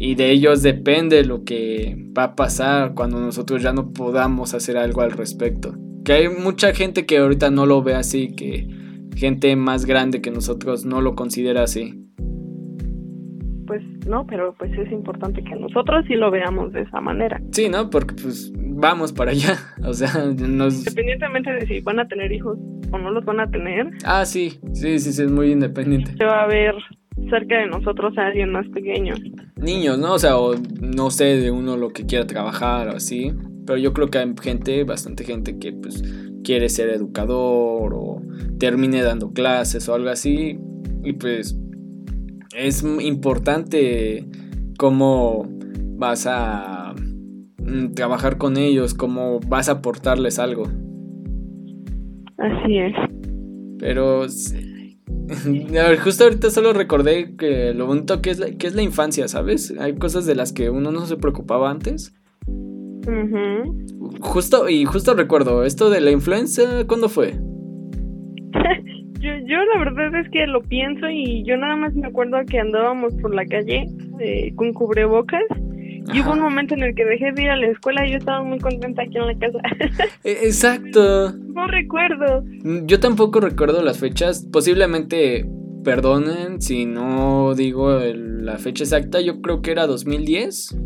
y de ellos depende lo que va a pasar cuando nosotros ya no podamos hacer algo al respecto. Que hay mucha gente que ahorita no lo ve así, que gente más grande que nosotros no lo considera así. Pues no, pero pues es importante que nosotros sí lo veamos de esa manera. Sí, ¿no? Porque pues vamos para allá, <laughs> o sea, nos... Independientemente de si van a tener hijos o no los van a tener. Ah, sí, sí, sí, sí, es muy independiente. Se va a ver cerca de nosotros a alguien más pequeño. Niños, ¿no? O sea, o no sé de uno lo que quiera trabajar o así. Pero yo creo que hay gente, bastante gente que pues quiere ser educador o termine dando clases o algo así. Y pues es importante cómo vas a mm, trabajar con ellos, cómo vas a aportarles algo. Así es. Pero <laughs> Justo ahorita solo recordé que lo bonito que es, la, que es la infancia, ¿sabes? Hay cosas de las que uno no se preocupaba antes Justo, y justo recuerdo, esto de la influenza, ¿cuándo fue? <laughs> yo, yo la verdad es que lo pienso y yo nada más me acuerdo que andábamos por la calle eh, con cubrebocas y hubo un momento en el que dejé de ir a la escuela y yo estaba muy contenta aquí en la casa. <laughs> E, exacto. No recuerdo. Yo tampoco recuerdo las fechas. Posiblemente, perdonen si no digo la fecha exacta, yo creo que era 2010.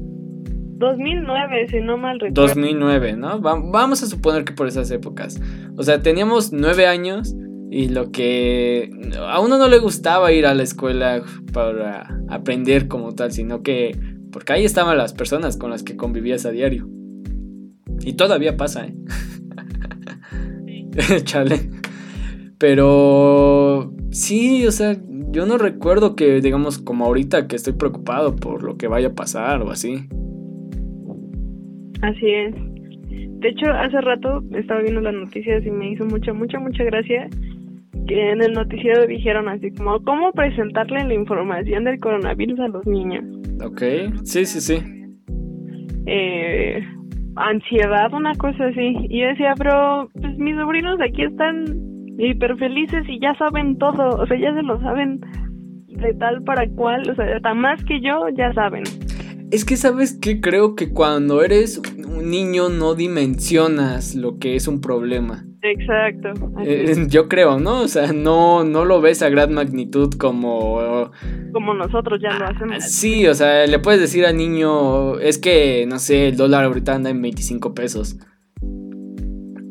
2009, si no mal recuerdo. 2009, ¿no? vamos a suponer que por esas épocas. O sea, teníamos nueve años y lo que a uno no le gustaba ir a la escuela para aprender como tal, sino que porque ahí estaban las personas con las que convivías a diario. Y todavía pasa, ¿eh? <laughs> Chale. Pero sí, o sea, yo no recuerdo que, digamos, como ahorita que estoy preocupado por lo que vaya a pasar o así. Así es. De hecho, hace rato estaba viendo las noticias y me hizo mucha, mucha, mucha gracia que en el noticiero dijeron así como, ¿cómo presentarle la información del coronavirus a los niños? Ok, sí, sí, sí. Eh, ansiedad, una cosa así. Y yo decía, pero pues mis sobrinos aquí están hiper felices y ya saben todo, o sea, ya se lo saben de tal para cual, o sea, hasta más que yo, ya saben. Es que sabes que creo que cuando eres un niño no dimensionas lo que es un problema. Exacto. Eh, yo creo, ¿no? O sea, no, no lo ves a gran magnitud como... Como nosotros ya lo hacemos. Ah, sí, o sea, le puedes decir al niño, es que, no sé, el dólar ahorita anda en 25 pesos.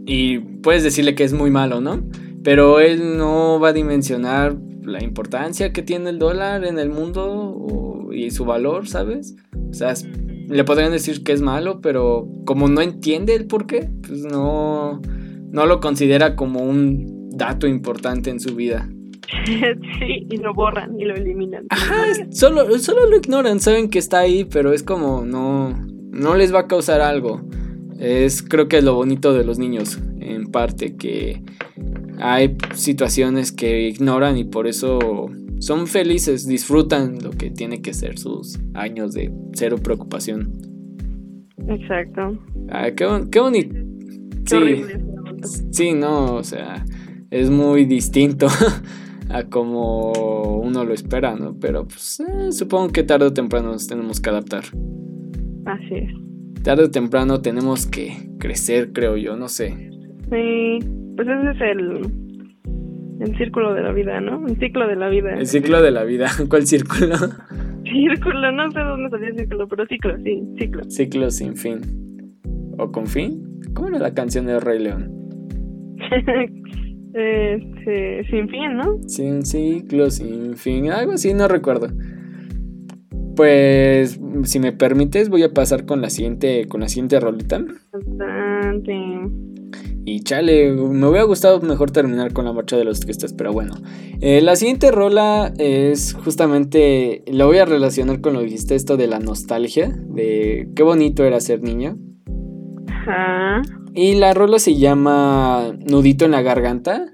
Y puedes decirle que es muy malo, ¿no? Pero él no va a dimensionar la importancia que tiene el dólar en el mundo y su valor, ¿sabes? O sea, le podrían decir que es malo, pero como no entiende el por qué, pues no no lo considera como un dato importante en su vida. <laughs> Sí, y lo borran y lo eliminan. Ajá, solo, solo lo ignoran, saben que está ahí, pero es como no, no les va a causar algo. Es creo que es lo bonito de los niños, en parte, que hay situaciones que ignoran y por eso son felices, disfrutan lo que tiene que ser sus años de cero preocupación. Exacto. qué, qué bonito. sí. Sí, no, o sea, es muy distinto <laughs> a como uno lo espera, ¿no? Pero pues eh, supongo que tarde o temprano nos tenemos que adaptar. Así es. Tarde o temprano tenemos que crecer, creo yo, no sé. Sí, pues ese es el, el círculo de la vida, ¿no? El ciclo de la vida. El ciclo de la vida. <laughs> ¿Cuál círculo? <laughs> Círculo, no sé dónde salió el círculo, pero ciclo, sí, ciclo. Ciclo sin fin. ¿O con fin? ¿Cómo era la canción de Rey León? <laughs> Este, sin fin, ¿no? Sin ciclo, sin fin, algo así, no recuerdo. Pues, si me permites, voy a pasar con la siguiente, con la siguiente rolita. Bastante. Y chale, me hubiera gustado mejor terminar con la marcha de los tristes, pero bueno. Eh, la siguiente rola es justamente, lo voy a relacionar con lo que dijiste, esto de la nostalgia, de qué bonito era ser niño. Ajá. Y la rola se llama Nudito en la Garganta.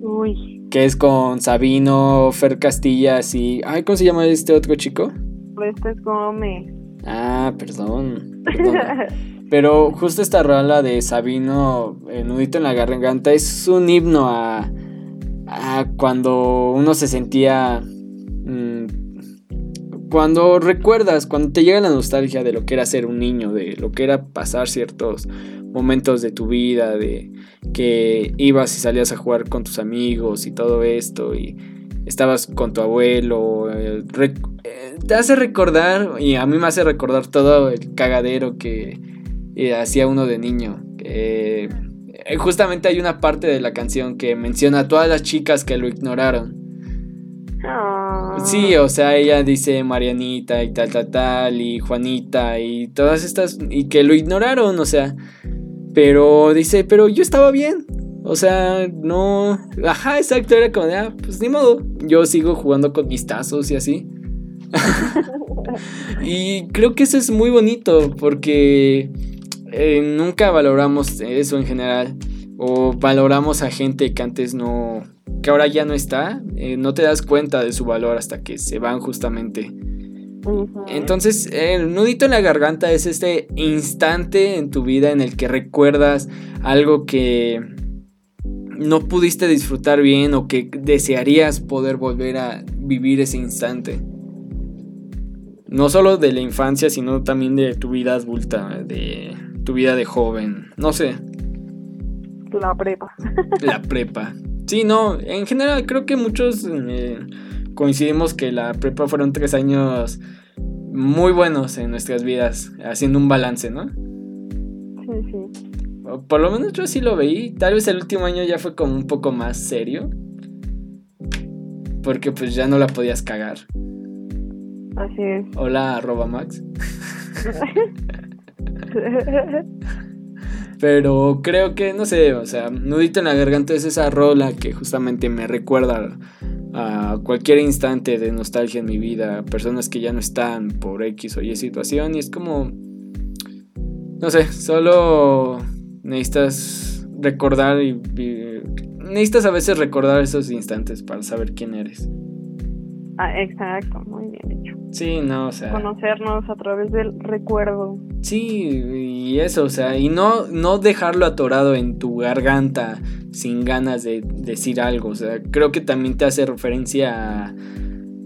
Uy. Que es con Sabino, Fer Castillas y. Ay, ¿cómo se llama este otro chico? Este es Gómez. Ah, perdón. <laughs> Pero justo esta rola de Sabino, Nudito en la Garganta, es un himno a, a cuando uno se sentía. Mm, cuando recuerdas, cuando te llega la nostalgia de lo que era ser un niño, de lo que era pasar ciertos momentos de tu vida, de que ibas y salías a jugar con tus amigos y todo esto, y estabas con tu abuelo, eh, eh, te hace recordar, y a mí me hace recordar todo el cagadero que eh, hacía uno de niño. justamente hay una parte de la canción que menciona a todas las chicas que lo ignoraron. Ah. Sí, o sea, ella dice Marianita y tal, tal, tal, y Juanita y todas estas, y que lo ignoraron, o sea, pero dice, pero yo estaba bien. O sea, no. Ajá, exacto. Era como de, ah, pues ni modo. Yo sigo jugando con mis tazos y así. <laughs> y creo que eso es muy bonito porque eh, nunca valoramos eso en general. O valoramos a gente que antes no. que ahora ya no está. Eh, no te das cuenta de su valor hasta que se van justamente. Entonces, el nudito en la garganta es este instante en tu vida en el que recuerdas algo que no pudiste disfrutar bien o que desearías poder volver a vivir ese instante. No solo de la infancia, sino también de tu vida adulta, de tu vida de joven, no sé. La prepa. <laughs> La prepa. Sí, no, en general creo que muchos eh, coincidimos que la prepa fueron tres años muy buenos en nuestras vidas, haciendo un balance, ¿no? Sí, sí. Por lo menos yo sí lo veí. Tal vez el último año ya fue como un poco más serio. Porque pues ya no la podías cagar. Así es. Hola, arroba Max. <laughs> Pero creo que, no sé, o sea, Nudito en la Garganta es esa rola que justamente me recuerda a cualquier instante de nostalgia en mi vida, personas que ya no están por X o Y situación, y es como, no sé, solo necesitas recordar y, necesitas a veces recordar esos instantes para saber quién eres. Ah, exacto, muy bien dicho. Sí, no, o sea. Conocernos a través del recuerdo. Sí, y eso, o sea, y no, no dejarlo atorado en tu garganta sin ganas de decir algo. O sea, creo que también te hace referencia a,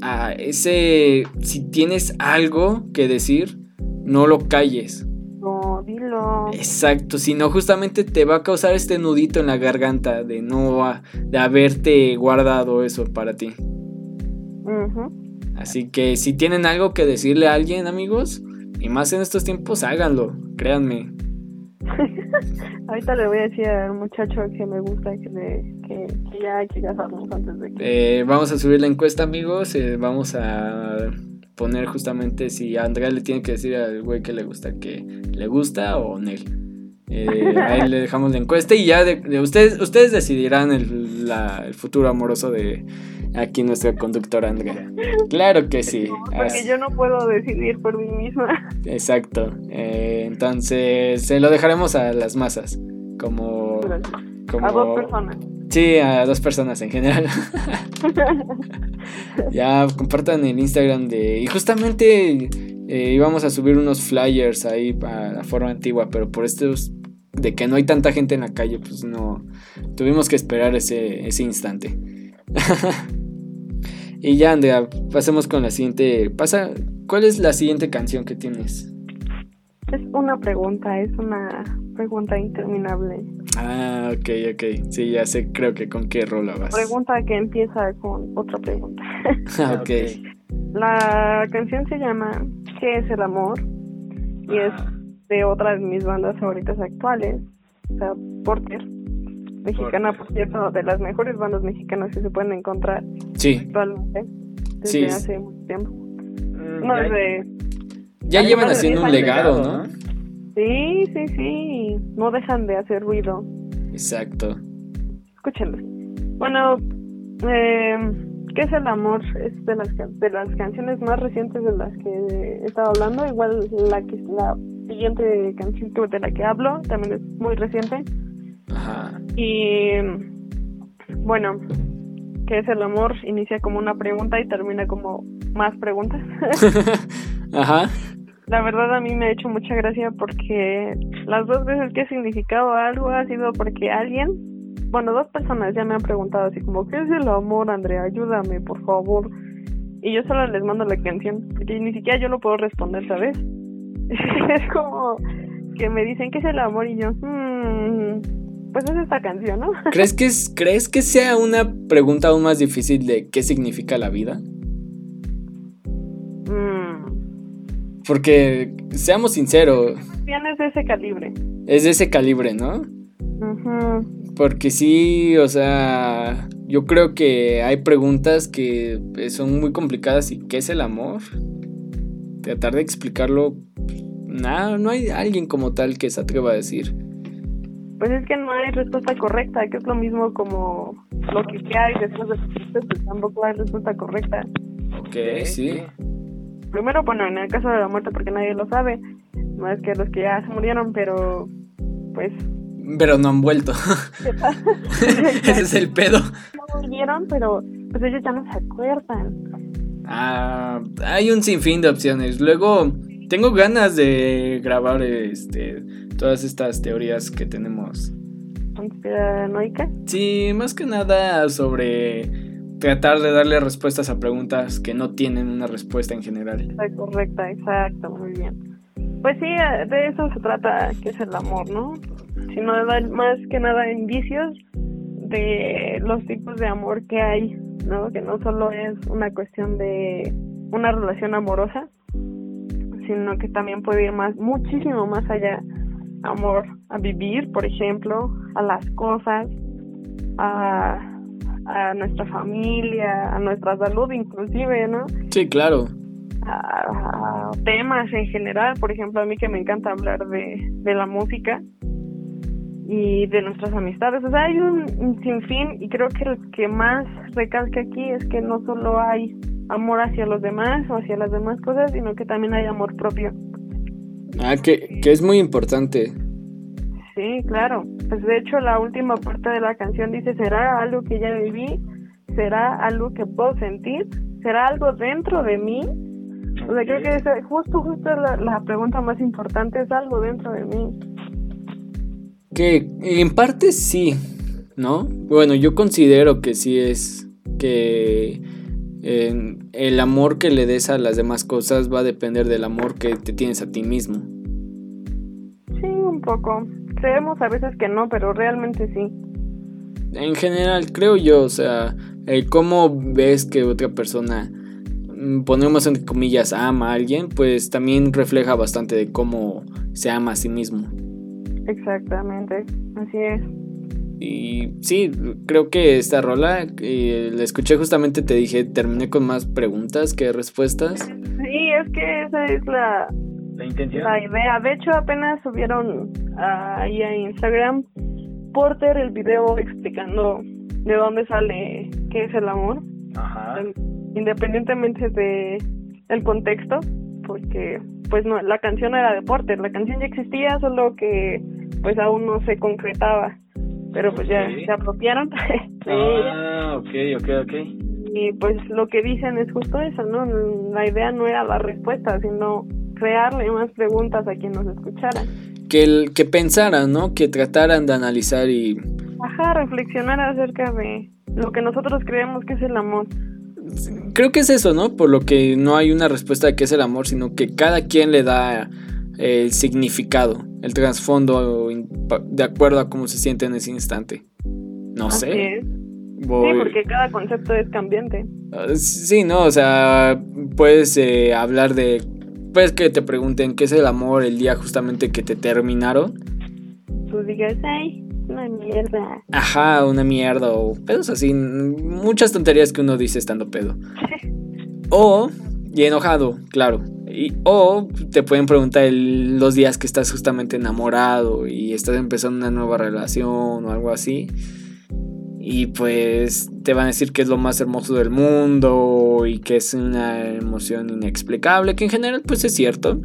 a ese. Si tienes algo que decir, no lo calles. No, dilo. Exacto, si no justamente te va a causar este nudito en la garganta de no de haberte guardado eso para ti. Así que si tienen algo que decirle a alguien, amigos, y más en estos tiempos, háganlo, créanme. <laughs> Ahorita le voy a decir al muchacho que me gusta que, que, ya hay que casarnos antes de que... Eh, vamos a subir la encuesta, amigos. Eh, vamos a poner justamente si Andrea le tiene que decir al güey que le gusta que le gusta o Nel. Eh, ahí le dejamos la encuesta y ya de, ustedes ustedes decidirán el, el, futuro amoroso de aquí nuestra conductora Andrea. Claro que sí. Porque yo no puedo decidir por mí misma. Exacto. Eh, entonces se lo dejaremos a las masas. Como, como... A dos personas. Sí, a dos personas en general. <laughs> ya compartan el Instagram de... Y justamente eh, íbamos a subir unos flyers ahí la forma antigua, pero por estos de que no hay tanta gente en la calle, pues no... Tuvimos que esperar ese, ese instante. <laughs> y ya, Andrea, pasemos con la siguiente... Pasa, ¿Cuál es la siguiente canción que tienes? Es una pregunta, es una pregunta interminable. Ah, ok, ok. Sí, ya sé, creo que con qué rola vas. Pregunta que empieza con otra pregunta. <laughs> Ah, ok. La canción se llama ¿Qué es el amor? Y es de otra de mis bandas favoritas actuales, o sea, Porter. Mexicana, por cierto, de las mejores bandas mexicanas que se pueden encontrar sí. actualmente desde hace mucho tiempo. Mm, no, desde ya llevan haciendo un legado, ¿no? Sí, sí, sí. No dejan de hacer ruido. Exacto. Escúchenlo. Bueno, eh, ¿qué es el amor? Es de las, de las canciones más recientes de las que he estado hablando. Igual la que la siguiente canción de la que hablo también es muy reciente. Y bueno, ¿qué es el amor? Inicia como una pregunta y termina como más preguntas. <laughs> Ajá. La verdad a mí me ha hecho mucha gracia porque las dos veces que he significado algo ha sido porque alguien, bueno, dos personas ya me han preguntado así como, ¿qué es el amor, Andrea? Ayúdame, por favor. Y yo solo les mando la canción, porque ni siquiera yo lo puedo responder, ¿sabes? <laughs> es como que me dicen, ¿qué es el amor? Y yo, mmm, pues es esta canción, ¿no? <laughs> ¿Crees que, es, ¿Crees que sea una pregunta aún más difícil de qué significa la vida? Porque, seamos sinceros. Es de ese calibre. Es de ese calibre, ¿no? Porque sí, o sea, yo creo que hay preguntas que son muy complicadas y ¿qué es el amor? Tratar de explicarlo, nada, no hay alguien como tal que se atreva a decir. Pues es que no hay respuesta correcta, que es lo mismo como lo que hay después de pues tampoco hay respuesta correcta. Ok, sí primero, bueno, en el caso de la muerte, porque nadie lo sabe, más que los que ya se murieron, pero pues... Pero no han vuelto. <laughs> <laughs> Ese es el pedo. No murieron, pero pues ellos ya no se acuerdan. Ah, hay un sinfín de opciones. Luego, tengo ganas de grabar este, todas estas teorías que tenemos. ¿Conspiranoica? Sí, más que nada sobre tratar de darle respuestas a preguntas que no tienen una respuesta en general. Correcta, exacto, muy bien. Pues sí, de eso se trata, que es el amor, ¿no? Sino más que nada indicios de los tipos de amor que hay, ¿no? Que no solo es una cuestión de una relación amorosa, sino que también puede ir más, muchísimo más allá. Amor a vivir, por ejemplo, a las cosas, a, a nuestra familia, a nuestra salud inclusive, ¿no? Sí, claro a, temas en general. Por ejemplo, a mí que me encanta hablar de, de la música y de nuestras amistades. O sea, hay un, sinfín y creo que lo que más recalca aquí es que no solo hay amor hacia los demás o hacia las demás cosas, sino que también hay amor propio. Ah, que, que es muy importante. Sí, claro. Pues de hecho la última parte de la canción dice, ¿será algo que ya viví? ¿Será algo que puedo sentir? ¿Será algo dentro de mí? O sea, creo que esa, justo, justo la, la pregunta más importante es algo dentro de mí. Que en parte sí, ¿no? Bueno, yo considero que sí es que el amor que le des a las demás cosas va a depender del amor que te tienes a ti mismo. Sí, un poco. Creemos a veces que no, pero realmente sí. En general, creo yo, o sea, el cómo ves que otra persona Mm, ponemos entre comillas, ama a alguien, pues también refleja bastante de cómo se ama a sí mismo. Exactamente, así es. Y sí, creo que esta rola, eh, la escuché justamente, te dije, terminé con más preguntas que respuestas. Sí, es que esa es la, la intención. La idea. De hecho, apenas subieron ahí a Instagram Porter el video explicando de dónde sale qué es el amor. Ajá independientemente de el contexto, porque pues no, la canción era de Porter, la canción ya existía, solo que pues aún no se concretaba, pero pues ya se apropiaron. <laughs> ah, ok, ok, ok. Y pues lo que dicen es justo eso, ¿no? La idea no era la respuesta, sino crearle más preguntas a quien nos escuchara. Que, el, que pensaran, ¿no? Que trataran de analizar y... Ajá, reflexionar acerca de lo que nosotros creemos que es el amor creo que es eso, ¿no? Por lo que no hay una respuesta de qué es el amor, sino que cada quien le da el significado, el trasfondo de acuerdo a cómo se siente en ese instante. No sé. Sí, porque cada concepto es cambiante. Ah, sí, no, o sea, puedes eh, hablar de, pues que te pregunten qué es el amor el día justamente que te terminaron. Tú digas, ay, una mierda. Ajá, una mierda o pedos así. Muchas tonterías que uno dice estando pedo. <laughs> o, y enojado, claro. Y, o te pueden preguntar los días que estás justamente enamorado y estás empezando una nueva relación o algo así. Y pues te van a decir que es lo más hermoso del mundo y que es una emoción inexplicable, que en general pues es cierto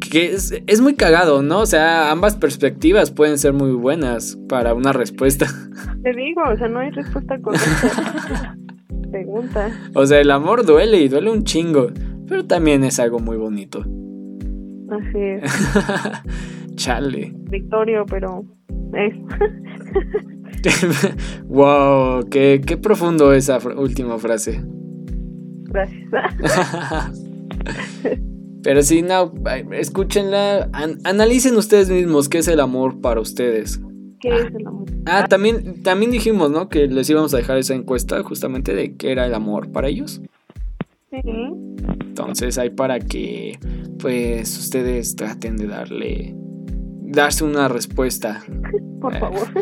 que es, muy cagado, ¿no? O sea, ambas perspectivas pueden ser muy buenas para una respuesta. <laughs> Te digo, o sea, no hay respuesta correcta. <laughs> Pregunta. O sea, el amor duele y duele un chingo, pero también es algo muy bonito. Así es. <laughs> Chale. Victorio, pero es. <laughs> wow, qué, qué profundo esa última frase. Gracias. <laughs> Pero sí, no, escúchenla, analicen ustedes mismos qué es el amor para ustedes. ¿Qué es el amor? Ah, también, también dijimos, ¿no? Que les íbamos a dejar esa encuesta justamente de qué era el amor para ellos. Sí. Entonces hay para que, pues, ustedes traten de darle, darse una respuesta. <laughs> Por favor. <laughs>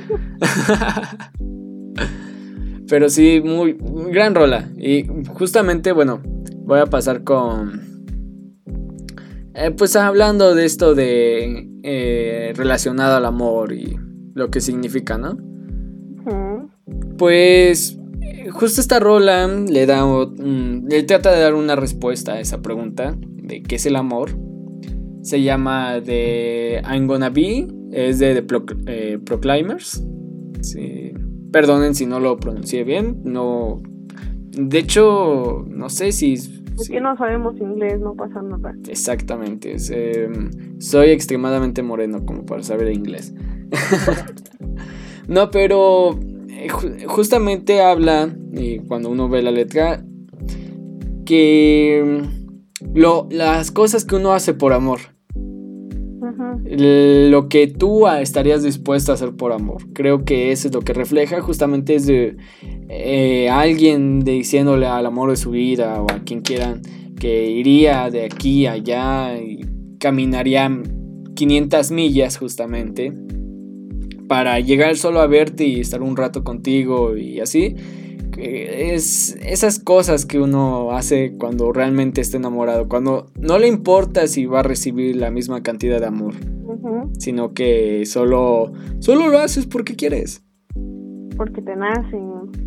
Pero sí, muy, gran rola. Y justamente, bueno, voy a pasar con eh, pues hablando de esto de eh, relacionado al amor y lo que significa, ¿no? Pues justo esta rola le da, le trata de dar una respuesta a esa pregunta de qué es el amor. Se llama de I'm Gonna Be, es de The eh, Proclaimers. Sí. Perdonen si no lo pronuncié bien, no de hecho, no sé si... Es que no sabemos inglés, no pasa nada. Exactamente. Em, soy extremadamente moreno como para saber inglés. <laughs> no, pero justamente habla, y cuando uno ve la letra, que lo, las cosas que uno hace por amor. Lo que tú estarías dispuesto a hacer por amor. Creo que eso es lo que refleja justamente es de eh, alguien diciéndole al amor de su vida o a quien quieran que iría de aquí a allá y caminaría 500 millas justamente para llegar solo a verte y estar un rato contigo y así es esas cosas que uno hace cuando realmente está enamorado, cuando no le importa si va a recibir la misma cantidad de amor, sino que solo, solo lo haces porque quieres. Porque te nace.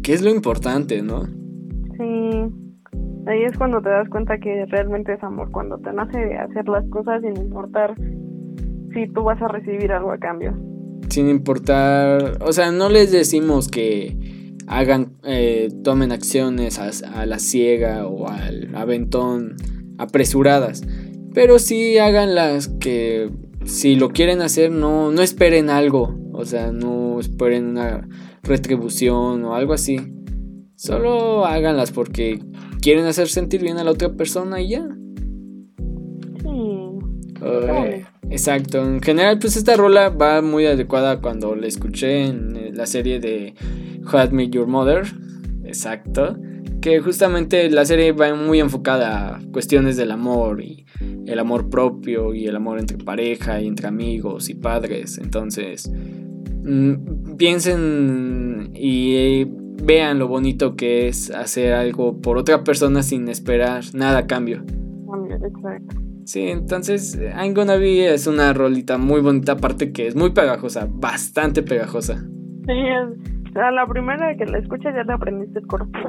Que es lo importante, ¿no? Sí. Ahí es cuando te das cuenta que realmente es amor, cuando te nace hacer las cosas sin importar si tú vas a recibir algo a cambio. Sin importar, o sea, no les decimos que hagan, eh, tomen acciones a, la ciega o al aventón apresuradas, pero sí hagan las que si lo quieren hacer no, no esperen algo, o sea, no esperen una retribución o algo así. Solo háganlas porque quieren hacer sentir bien a la otra persona y ya. Exacto. En general, pues esta rola va muy adecuada cuando la escuché en la serie de How I Your Mother. Exacto. Que justamente la serie va muy enfocada a cuestiones del amor y el amor propio y el amor entre pareja y entre amigos y padres. Entonces, mm, piensen y vean lo bonito que es hacer algo por otra persona sin esperar nada a cambio. Exacto. Sí, entonces I'm Gonna Be es una rolita muy bonita, aparte que es muy pegajosa, bastante pegajosa. Sí, o sea, la primera que la escuchas ya te aprendiste el coro. <laughs>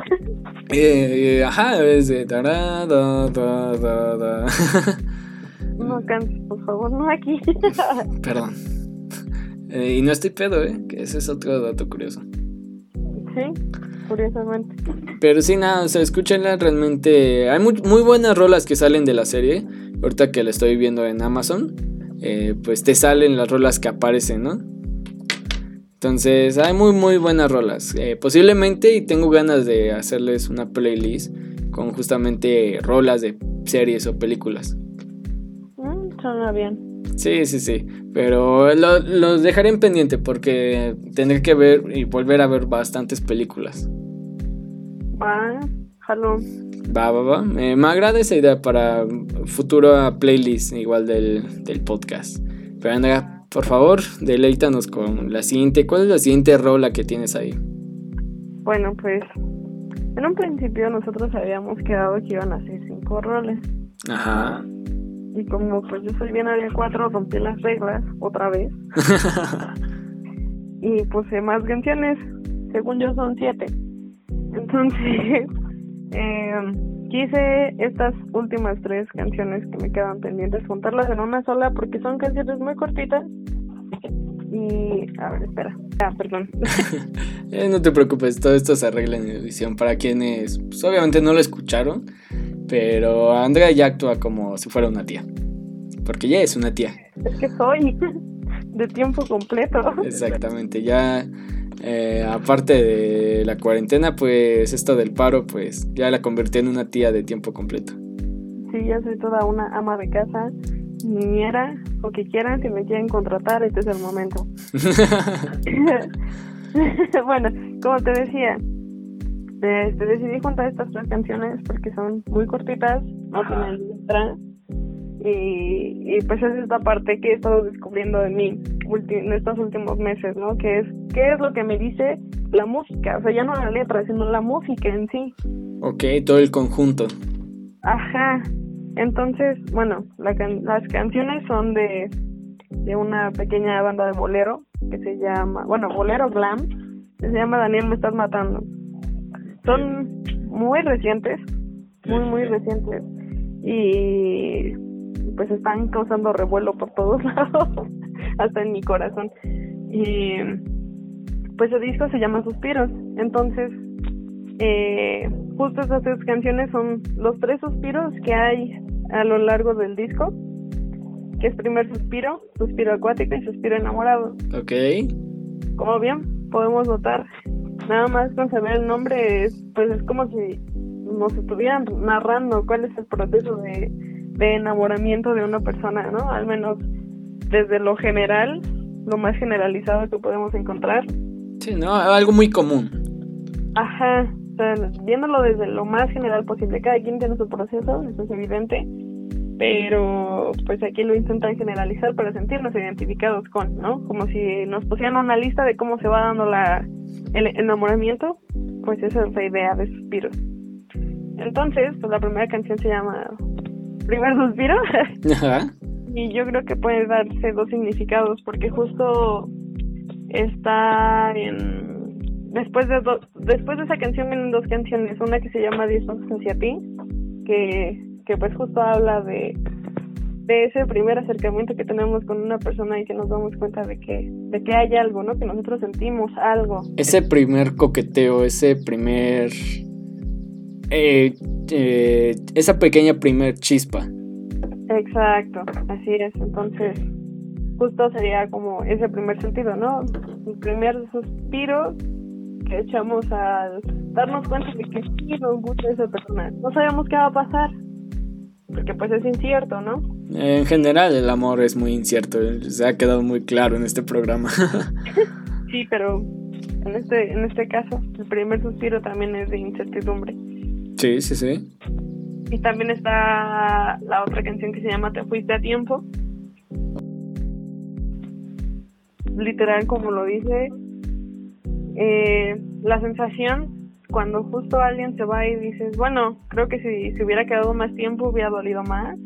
Eh, eh, ajá, es de... Da, da, <laughs> No cantes, por favor, no aquí. <laughs> Perdón. Eh, y no estoy pedo, ¿eh? Que ese es otro dato curioso. Sí, curiosamente. Pero sí, nada, o sea, escúchenla realmente. Hay muy, muy buenas rolas que salen de la serie. Ahorita que la estoy viendo en Amazon, eh, pues te salen las rolas que aparecen, ¿no? Entonces hay muy muy buenas rolas. Eh, posiblemente y tengo ganas de hacerles una playlist con justamente rolas de series o películas. Mm, suena bien. Sí, sí, sí. Pero los dejaré en pendiente porque tendré que ver y volver a ver bastantes películas. Jalo. Va, va, va. me agrada esa idea para futura playlist igual del, del podcast. Pero anda, por favor, deleítanos con la siguiente. ¿Cuál es la siguiente rola que tienes ahí? Bueno, pues en un principio nosotros habíamos quedado que iban a ser cinco roles. Ajá. Y como pues yo soy bien área cuatro, rompí las reglas otra vez. <laughs> y puse más canciones. Según yo son siete. Entonces, eh, quise estas últimas tres canciones que me quedan pendientes juntarlas en una sola porque son canciones muy cortitas. Y, a ver, espera. Ah, perdón. <laughs> Eh, no te preocupes, todo esto se arregla en edición. Para quienes, pues, obviamente no lo escucharon, pero Andrea ya actúa como si fuera una tía. Porque ya es una tía. Es que soy <laughs> de tiempo completo. Exactamente, ya eh, aparte de la cuarentena, pues esto del paro, pues ya la convertí en una tía de tiempo completo. Sí, ya soy toda una ama de casa, niñera, o que quieran, si me quieren contratar, este es el momento. <laughs> bueno, como te decía, este, decidí juntar estas tres canciones porque son muy cortitas, no tienen letra y, pues es esta parte que he estado descubriendo de mí en estos últimos meses, ¿no? Que es, ¿qué es lo que me dice la música? O sea, ya no la letra, sino la música en sí. Ok, todo el conjunto. Ajá. Entonces, bueno, las canciones son de, de una pequeña banda de bolero que se llama, bueno, bolero glam, que se llama Daniel Me Estás Matando. Son muy recientes, muy, muy recientes. Y pues están causando revuelo por todos <laughs> lados, hasta en mi corazón. Y pues el disco se llama Suspiros. Entonces, eh, justo esas tres canciones son los tres suspiros que hay a lo largo del disco, que es primer suspiro, suspiro acuático y suspiro enamorado. Ok. Como bien podemos notar, nada más con saber el nombre, es, pues es como si nos estuvieran narrando cuál es el proceso de, de enamoramiento de una persona, ¿no? Al menos desde lo general, lo más generalizado que podemos encontrar. Sí, ¿no? Algo muy común. Ajá, o sea, viéndolo desde lo más general posible. Cada quien tiene su proceso, eso es evidente, pero pues aquí lo intentan generalizar para sentirnos identificados con, ¿no? Como si nos pusieran una lista de cómo se va dando la, el enamoramiento, pues esa es la idea de Suspiros. Entonces, pues la primera canción se llama Primer Suspiro. <laughs> Ajá. y yo creo que puede darse dos significados, porque justo está en después de después de esa canción vienen dos canciones, una que se llama Diez pasos hacia ti, que, que pues justo habla de, de ese primer acercamiento que tenemos con una persona y que nos damos cuenta de que, de que hay algo, ¿no? Que nosotros sentimos algo. Ese primer coqueteo, ese primer eh, eh, esa pequeña primer chispa. Exacto, así es. Entonces, justo sería como ese primer sentido, ¿no? El primer suspiro que echamos al darnos cuenta de que sí nos gusta esa persona. No sabemos qué va a pasar, porque pues es incierto, ¿no? En general el amor es muy incierto, se ha quedado muy claro en este programa. <laughs> sí, pero en este, en este caso, el primer suspiro también es de incertidumbre. Sí, sí, sí. Y también está la otra canción que se llama Te fuiste a tiempo. Literal, como lo dice, eh, la sensación cuando justo alguien se va y dices, bueno, creo que si se hubiera quedado más tiempo hubiera dolido más,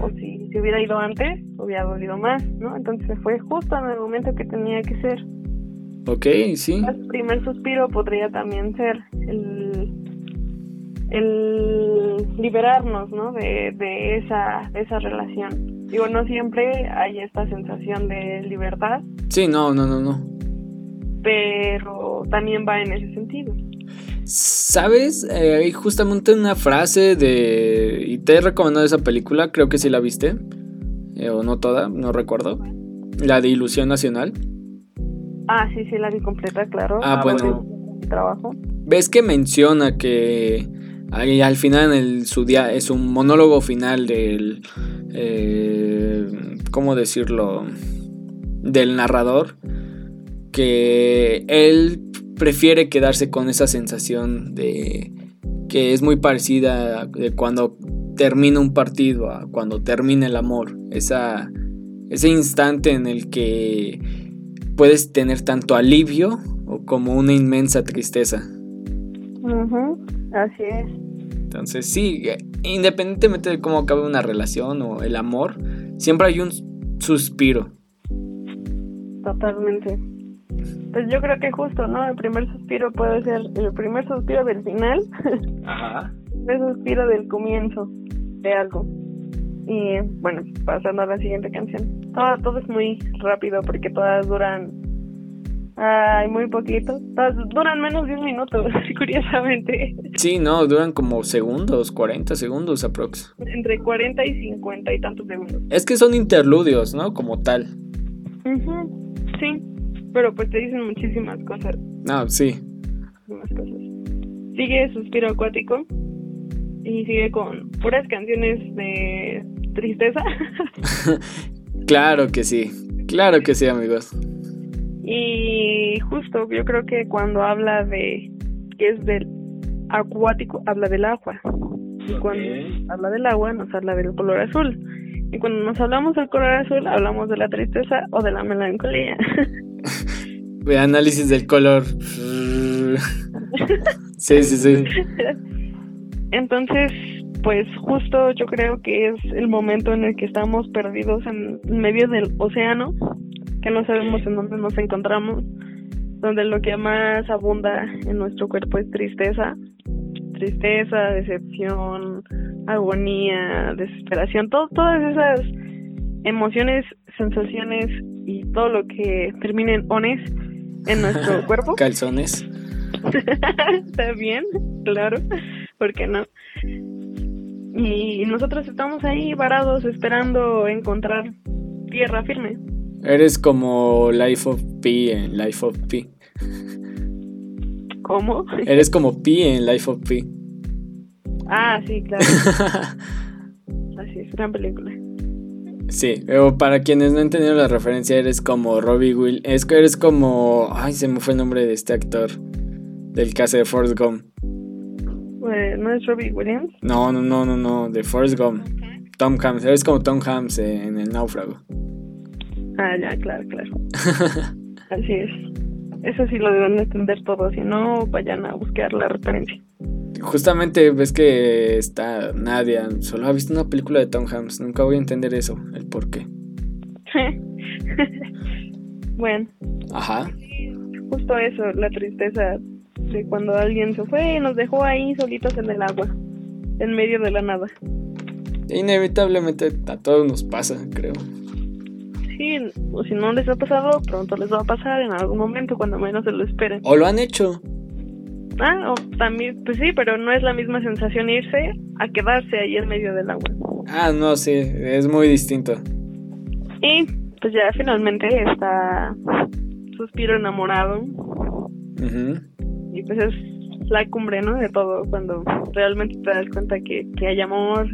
o si se hubiera ido antes hubiera dolido más, ¿no? Entonces fue justo en el momento que tenía que ser. Ok, sí. El primer suspiro podría también ser el el liberarnos ¿no? de, de esa, esa relación. Digo, no siempre hay esta sensación de libertad. Sí, no, no, no, no. Pero también va en ese sentido. ¿Sabes? Eh, hay justamente una frase de... Y te he recomendado esa película, creo que sí la viste. Eh, o no toda, no recuerdo. La de Ilusión Nacional. Ah, sí, sí, la vi completa, claro. Ah, bueno. Trabajo. ¿Ves que menciona que Ahí al final el, su día es un monólogo final del eh, cómo decirlo del narrador que él prefiere quedarse con esa sensación de que es muy parecida de cuando termina un partido a cuando termina el amor. Esa ese instante en el que puedes tener tanto alivio o como una inmensa tristeza Así es. Entonces, sí, independientemente de cómo acabe una relación o el amor, siempre hay un suspiro. Totalmente. Pues yo creo que justo, ¿no? El primer suspiro puede ser el primer suspiro del final. <laughs> Ajá. el suspiro del comienzo de algo. Y bueno, pasando a la siguiente canción. Todo, todo es muy rápido porque todas duran Ay, muy poquito. Duran menos de un minuto, <laughs> curiosamente. Sí, no, duran como segundos, 40 segundos aprox. Entre 40 y 50 y tantos segundos. Es que son interludios, ¿no? Como tal. Sí, pero pues te dicen muchísimas cosas. No, sí. Muchísimas cosas. Sigue Suspiro Acuático y sigue con puras canciones de tristeza. <laughs> <laughs> claro que sí, claro que sí, amigos. Y justo yo creo que cuando habla de que es del acuático, habla del agua. Y cuando habla del agua, nos habla del color azul. Y cuando nos hablamos del color azul, hablamos de la tristeza o de la melancolía. <laughs> Análisis del color. <laughs> sí, sí, sí. Entonces, pues justo yo creo que es el momento en el que estamos perdidos en medio del océano que no sabemos en dónde nos encontramos, donde lo que más abunda en nuestro cuerpo es tristeza, tristeza, decepción, agonía, desesperación, todas esas emociones, sensaciones y todo lo que termine en ones en nuestro <laughs> cuerpo. Calzones. <laughs> Está bien, claro, ¿por qué no? Y nosotros estamos ahí varados esperando encontrar tierra firme. Eres como Life of Pi en Life of Pi. ¿Cómo? Eres como Pi en Life of Pi. Ah, sí, claro. <laughs> Así es, gran película. Sí, pero para quienes no entendieron la referencia, eres como Robbie Will. Es que eres como. Ay, se me fue el nombre de este actor. Del caso de Forrest Gump. ¿No es Robbie Williams? No, no, no, no, no. De Forrest Gump. Tom Hanks. Eres como Tom Hanks en El Náufrago. Ah, ya, claro, claro. <laughs> Así es. Eso sí lo deben entender todos. Si no, vayan a buscar la referencia justamente ves que está Nadia, solo ha visto una película de Tom Hanks, nunca voy a entender eso, el por qué. <laughs> bueno. Ajá. Justo eso, la tristeza de cuando alguien se fue y nos dejó ahí solitos en el agua, en medio de la nada. Inevitablemente a todos nos pasa, creo. Sí, o si no les ha pasado, pronto les va a pasar en algún momento cuando menos se lo esperen. O lo han hecho. Ah, también, pues sí, pero no es la misma sensación irse a quedarse ahí en medio del agua. Ah, no, sí, es muy distinto. Y pues ya finalmente está Suspiro enamorado. Y pues es la cumbre, ¿no? De todo, cuando realmente te das cuenta que, que hay amor.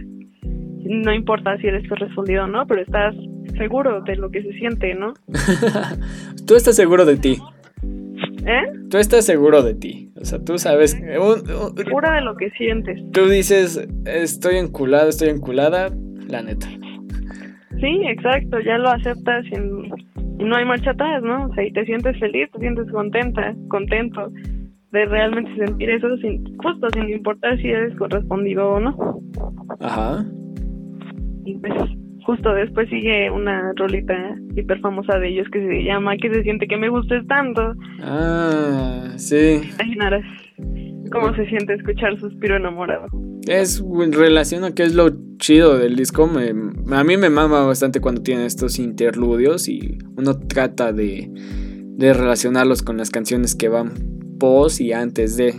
No importa si eres correspondido o no, pero estás seguro de lo que se siente, ¿no? <laughs> Tú estás seguro de ti. ¿Eh? Tú estás seguro de ti. O sea, tú sabes. Segura de lo que sientes. Tú dices, estoy enculado, estoy enculada, la neta. Sí, exacto, ya lo aceptas y, no hay marcha atrás, ¿no? O sea, y te sientes feliz, te sientes contenta, contento de realmente sentir eso sin, justo sin importar si eres correspondido o no. Ajá. Y pues justo después sigue una rolita hiper famosa de ellos que se llama ¿Qué se siente que me gustes tanto? Ah, sí. Imaginarás cómo se siente escuchar Suspiro enamorado. Es relación a qué es lo chido del disco. a mí me mama bastante cuando tiene estos interludios y uno trata de, de relacionarlos con las canciones que van pos y antes de.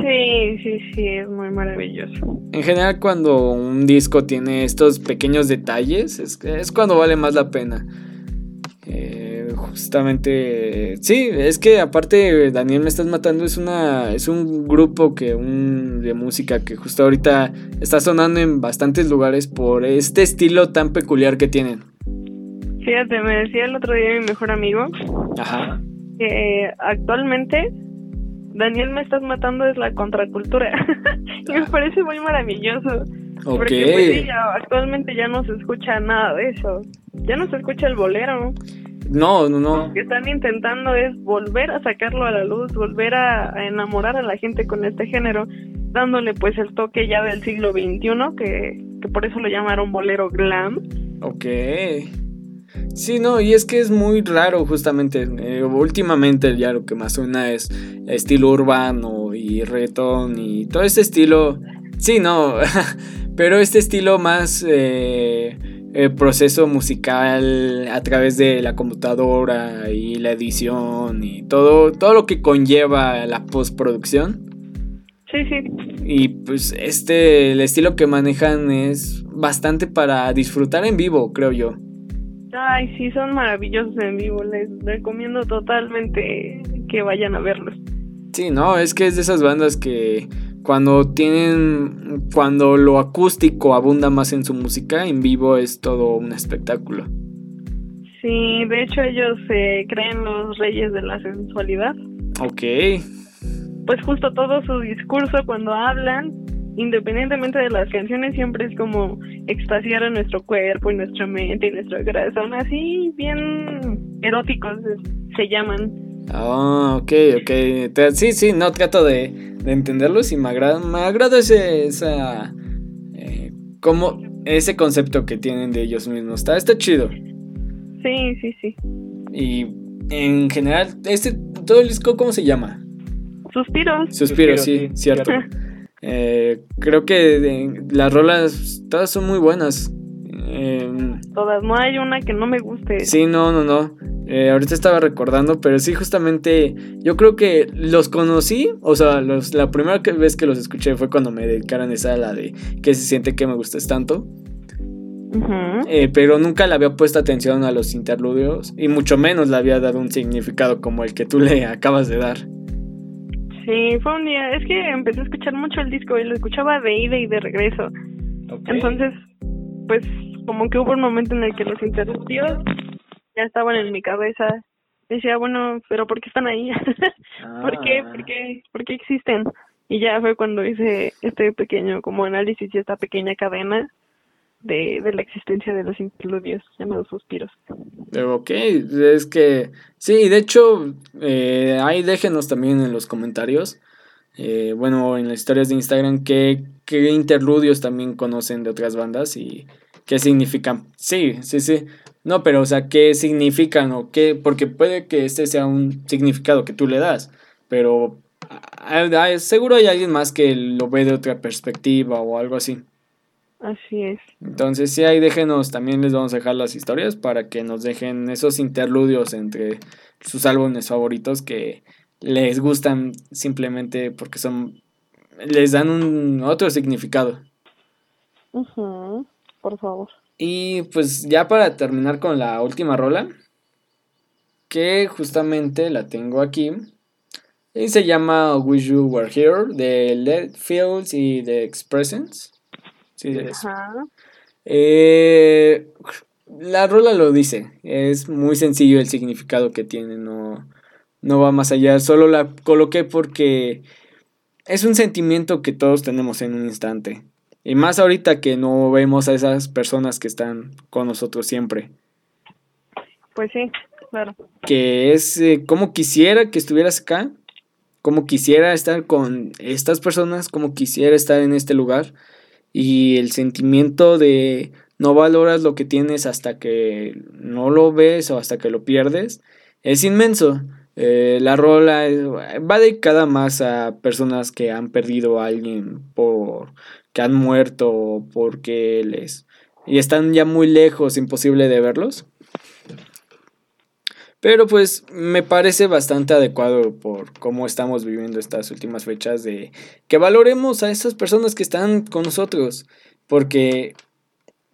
Sí, sí, sí, es muy maravilloso. En general cuando un disco tiene estos pequeños detalles, es, es cuando vale más la pena. Eh, justamente, sí, es que aparte Daniel me estás matando es una es un grupo que un de música que justo ahorita está sonando en bastantes lugares por este estilo tan peculiar que tienen. Fíjate, me decía el otro día mi mejor amigo Ajá. que actualmente Daniel me estás matando es la contracultura. <laughs> y me parece muy maravilloso. Porque pues, actualmente ya no se escucha nada de eso. Ya no se escucha el bolero. No, no, no. Lo que están intentando es volver a sacarlo a la luz, volver a, enamorar a la gente con este género, dándole pues el toque ya del siglo XXI, que, que por eso lo llamaron bolero glam. Ok. Sí, no, y es que es muy raro justamente. Eh, últimamente ya lo que más suena es estilo urbano y reggaetón y todo este estilo. Sí, no, <laughs> pero este estilo más eh, el proceso musical a través de la computadora y la edición y todo, todo lo que conlleva la postproducción. Sí, sí. Y pues este, el estilo que manejan es bastante para disfrutar en vivo, creo yo. Ay, sí, son maravillosos en vivo. Les recomiendo totalmente que vayan a verlos. Sí, no, es que es de esas bandas que cuando tienen, cuando lo acústico abunda más en su música, en vivo es todo un espectáculo. Sí, de hecho ellos se creen los reyes de la sensualidad. Ok. Pues justo todo su discurso cuando hablan independientemente de las canciones, siempre es como extasiar a nuestro cuerpo y nuestra mente y nuestro corazón, así bien eróticos se llaman. Ah, ok, ok. Sí, sí, no trato de, de entenderlos y me agrada, me agrada ese, esa, eh, como ese concepto que tienen de ellos mismos. Está, está chido. Sí, sí, sí. Y en general, este, todo el disco, ¿cómo se llama? Suspiros. Suspiros, sí, cierto. <laughs> <laughs> Eh, creo que las rolas todas son muy buenas. Em, todas, no hay una que no me guste. Sí, no, no, no. Eh, ahorita estaba recordando, pero sí, justamente yo creo que los conocí, o sea, la primera vez que los escuché fue cuando me dedicaron esa la de que se siente que me gustes tanto. Eh, pero nunca le había puesto atención a los interludios y mucho menos le había dado un significado como el que tú le <laughs> acabas de dar. Sí, fue un día, es que empecé a escuchar mucho el disco y lo escuchaba de ida y de regreso. Entonces, pues como que hubo un momento en el que los interludios ya estaban en mi cabeza. Decía, bueno, pero ¿por qué están ahí? <laughs> ¿Por qué? ¿Por ah. qué? ¿Por qué existen? Y ya fue cuando hice este pequeño como análisis y esta pequeña cadena de, de la existencia de los interludios llamados suspiros. Ok, es que sí, de hecho, eh, ahí déjenos también en los comentarios, eh, bueno, en las historias de Instagram, qué, qué interludios también conocen de otras bandas y qué significan. Sí, sí, sí. No, pero o sea, ¿qué significan o qué? Porque puede que este sea un significado que tú le das, pero seguro hay alguien más que lo ve de otra perspectiva o algo así. Así es. Entonces, sí, ahí déjenos, también les vamos a dejar las historias para que nos dejen esos interludios entre sus álbumes favoritos que les gustan simplemente porque son les dan un otro significado. por favor. Y pues ya para terminar con la última rola, que justamente la tengo aquí. Y se llama Wish You Were Here de Led Fields y The Expressions. Sí, eh, la rola lo dice, es muy sencillo el significado que tiene, no, no va más allá, solo la coloqué porque es un sentimiento que todos tenemos en un instante. Y más ahorita que no vemos a esas personas que están con nosotros siempre. Pues sí, claro. Que es eh, como quisiera que estuvieras acá, como quisiera estar con estas personas, como quisiera estar en este lugar y el sentimiento de no valoras lo que tienes hasta que no lo ves o hasta que lo pierdes es inmenso. Eh, la rola va dedicada más a personas que han perdido a alguien por que han muerto o porque les y están ya muy lejos, imposible de verlos. Pero pues me parece bastante adecuado por cómo estamos viviendo estas últimas fechas de que valoremos a esas personas que están con nosotros. Porque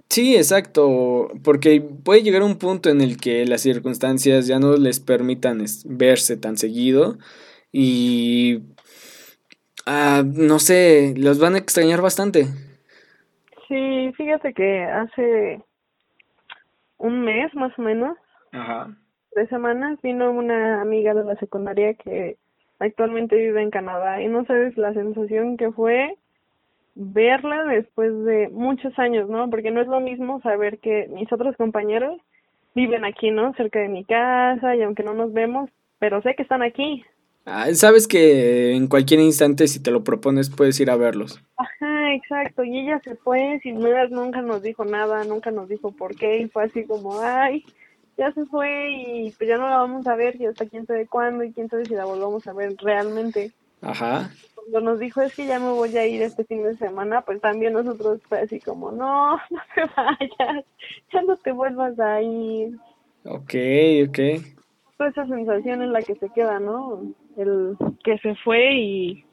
sí, exacto, porque puede llegar un punto en el que las circunstancias ya no les permitan verse tan seguido y ah, no sé, los van a extrañar bastante. Sí, fíjate que hace un mes más o menos. Ajá tres semanas vino una amiga de la secundaria que actualmente vive en Canadá y no sabes la sensación que fue verla después de muchos años, ¿no? Porque no es lo mismo saber que mis otros compañeros viven aquí, ¿no? Cerca de mi casa y aunque no nos vemos, pero sé que están aquí. Ah, sabes que en cualquier instante si te lo propones puedes ir a verlos. Ajá, exacto. Y ella se fue sin dudas, nunca nos dijo nada, nunca nos dijo por qué y fue así como, ay, ya se fue y pues ya no la vamos a ver y hasta quién sabe cuándo y quién sabe si la volvamos a ver realmente. Ajá. Cuando nos dijo es que ya me voy a ir este fin de semana, pues también nosotros fue así como, no, <laughs> no te vayas, ya no te vuelvas a ir. Ok, ok. Toda esa sensación en la que se queda, ¿no? El que se fue y,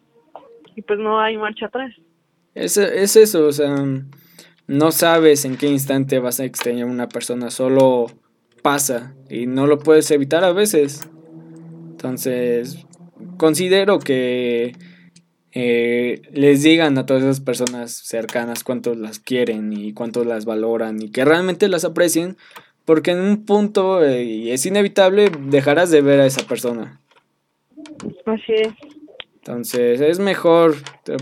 y pues no hay marcha atrás. Es, es eso, o sea, no sabes en qué instante vas a extrañar a una persona, solo pasa y no lo puedes evitar a veces. Entonces, considero que eh, les digan a todas esas personas cercanas cuánto las quieren y cuánto las valoran y que realmente las aprecien, porque en un punto, eh, y es inevitable, dejarás de ver a esa persona. Así es. Entonces, es mejor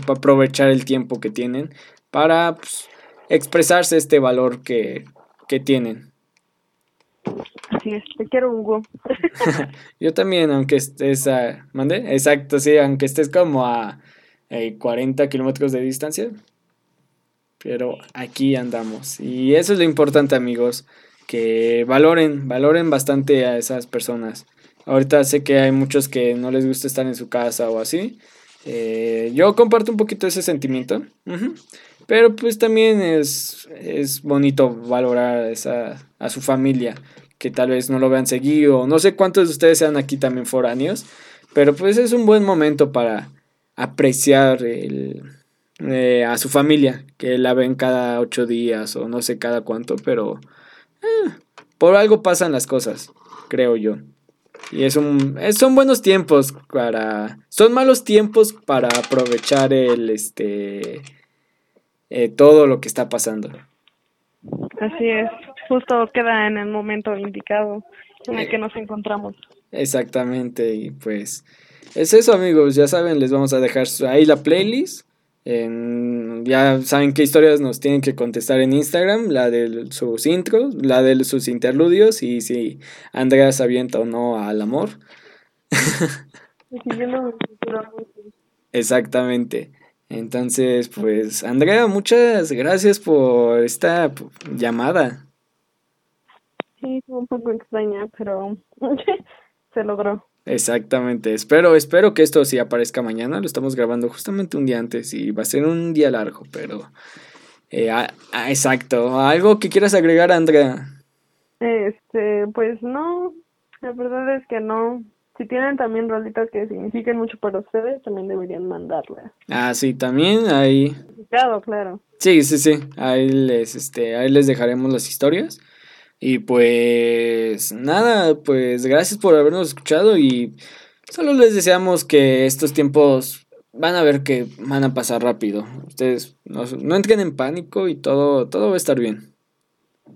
aprovechar el tiempo que tienen para pues, expresarse este valor que, que tienen. Así es, te quiero, Hugo. <laughs> Yo también, aunque estés a... ¿Mande? Exacto, sí, aunque estés como a 40 eh, kilómetros de distancia. Pero aquí andamos. Y eso es lo importante, amigos. Que valoren, valoren bastante a esas personas. Ahorita sé que hay muchos que no les gusta estar en su casa o así. Eh, yo comparto un poquito ese sentimiento. Pero pues también es, es bonito valorar esa, a su familia que tal vez no lo vean seguido, no sé cuántos de ustedes sean aquí también foráneos, pero pues es un buen momento para apreciar eh, a su familia, que la ven cada ocho días o no sé cada cuánto, pero eh, por algo pasan las cosas, creo yo. Y es un, son buenos tiempos para... Son malos tiempos para aprovechar el, este... Eh, todo lo que está pasando. Así es, justo queda en el momento indicado en el que nos encontramos. Exactamente, y pues es eso amigos, ya saben, les vamos a dejar ahí la playlist. ya saben qué historias nos tienen que contestar en Instagram, la de sus intros, la de sus interludios y si Andrea se avienta o no al amor. <laughs> Exactamente. Entonces, pues, Andrea, muchas gracias por esta llamada. Sí, fue un poco extraña, pero <laughs> se logró. Exactamente. Espero, espero que esto sí aparezca mañana. Lo estamos grabando justamente un día antes y va a ser un día largo, pero eh, ah, ah, exacto. ¿Algo que quieras agregar, Andrea? Este, pues no. La verdad es que no si tienen también rolitas que signifiquen mucho para ustedes, también deberían mandarlas. Ah, sí, también hay... Claro, claro. Sí, sí, sí. Ahí les, este, ahí les dejaremos las historias. Y pues nada, pues gracias por habernos escuchado y solo les deseamos que estos tiempos van a ver que van a pasar rápido. Ustedes no, no entren en pánico y todo, todo va a estar bien.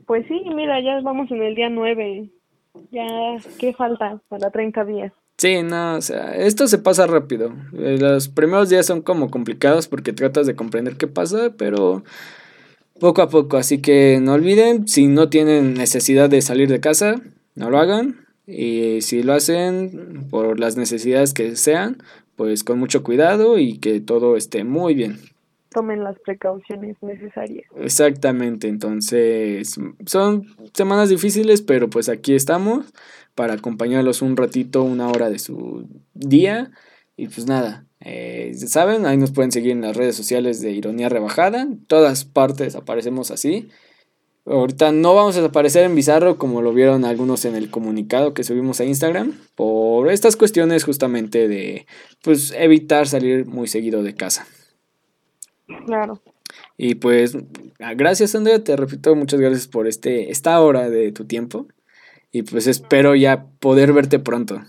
Pues sí, mira, ya vamos en el día 9 ya, ¿qué falta para 30 días? Sí, no, o sea, esto se pasa rápido. Eh, los primeros días son como complicados porque tratas de comprender qué pasa, pero poco a poco. Así que no olviden, si no tienen necesidad de salir de casa, no lo hagan. Y si lo hacen por las necesidades que sean, pues con mucho cuidado y que todo esté muy bien tomen las precauciones necesarias. Exactamente, entonces son semanas difíciles, pero pues aquí estamos para acompañarlos un ratito, una hora de su día. Y pues nada, eh, saben, ahí nos pueden seguir en las redes sociales de Ironía Rebajada, en todas partes aparecemos así. Ahorita no vamos a aparecer en Bizarro como lo vieron algunos en el comunicado que subimos a Instagram por estas cuestiones justamente de pues evitar salir muy seguido de casa. Claro. Y pues, gracias Andrea, te repito, muchas gracias por este, esta hora de tu tiempo. Y pues espero ya poder verte pronto.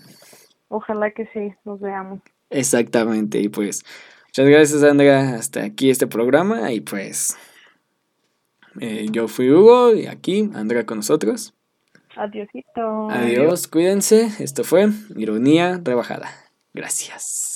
Ojalá que sí, nos veamos. Exactamente, y pues, muchas gracias Andrea, hasta aquí este programa. Y pues, eh, yo fui Hugo y aquí Andrea con nosotros. Adiósito. Adiós, cuídense. Esto fue Ironía Rebajada. Gracias.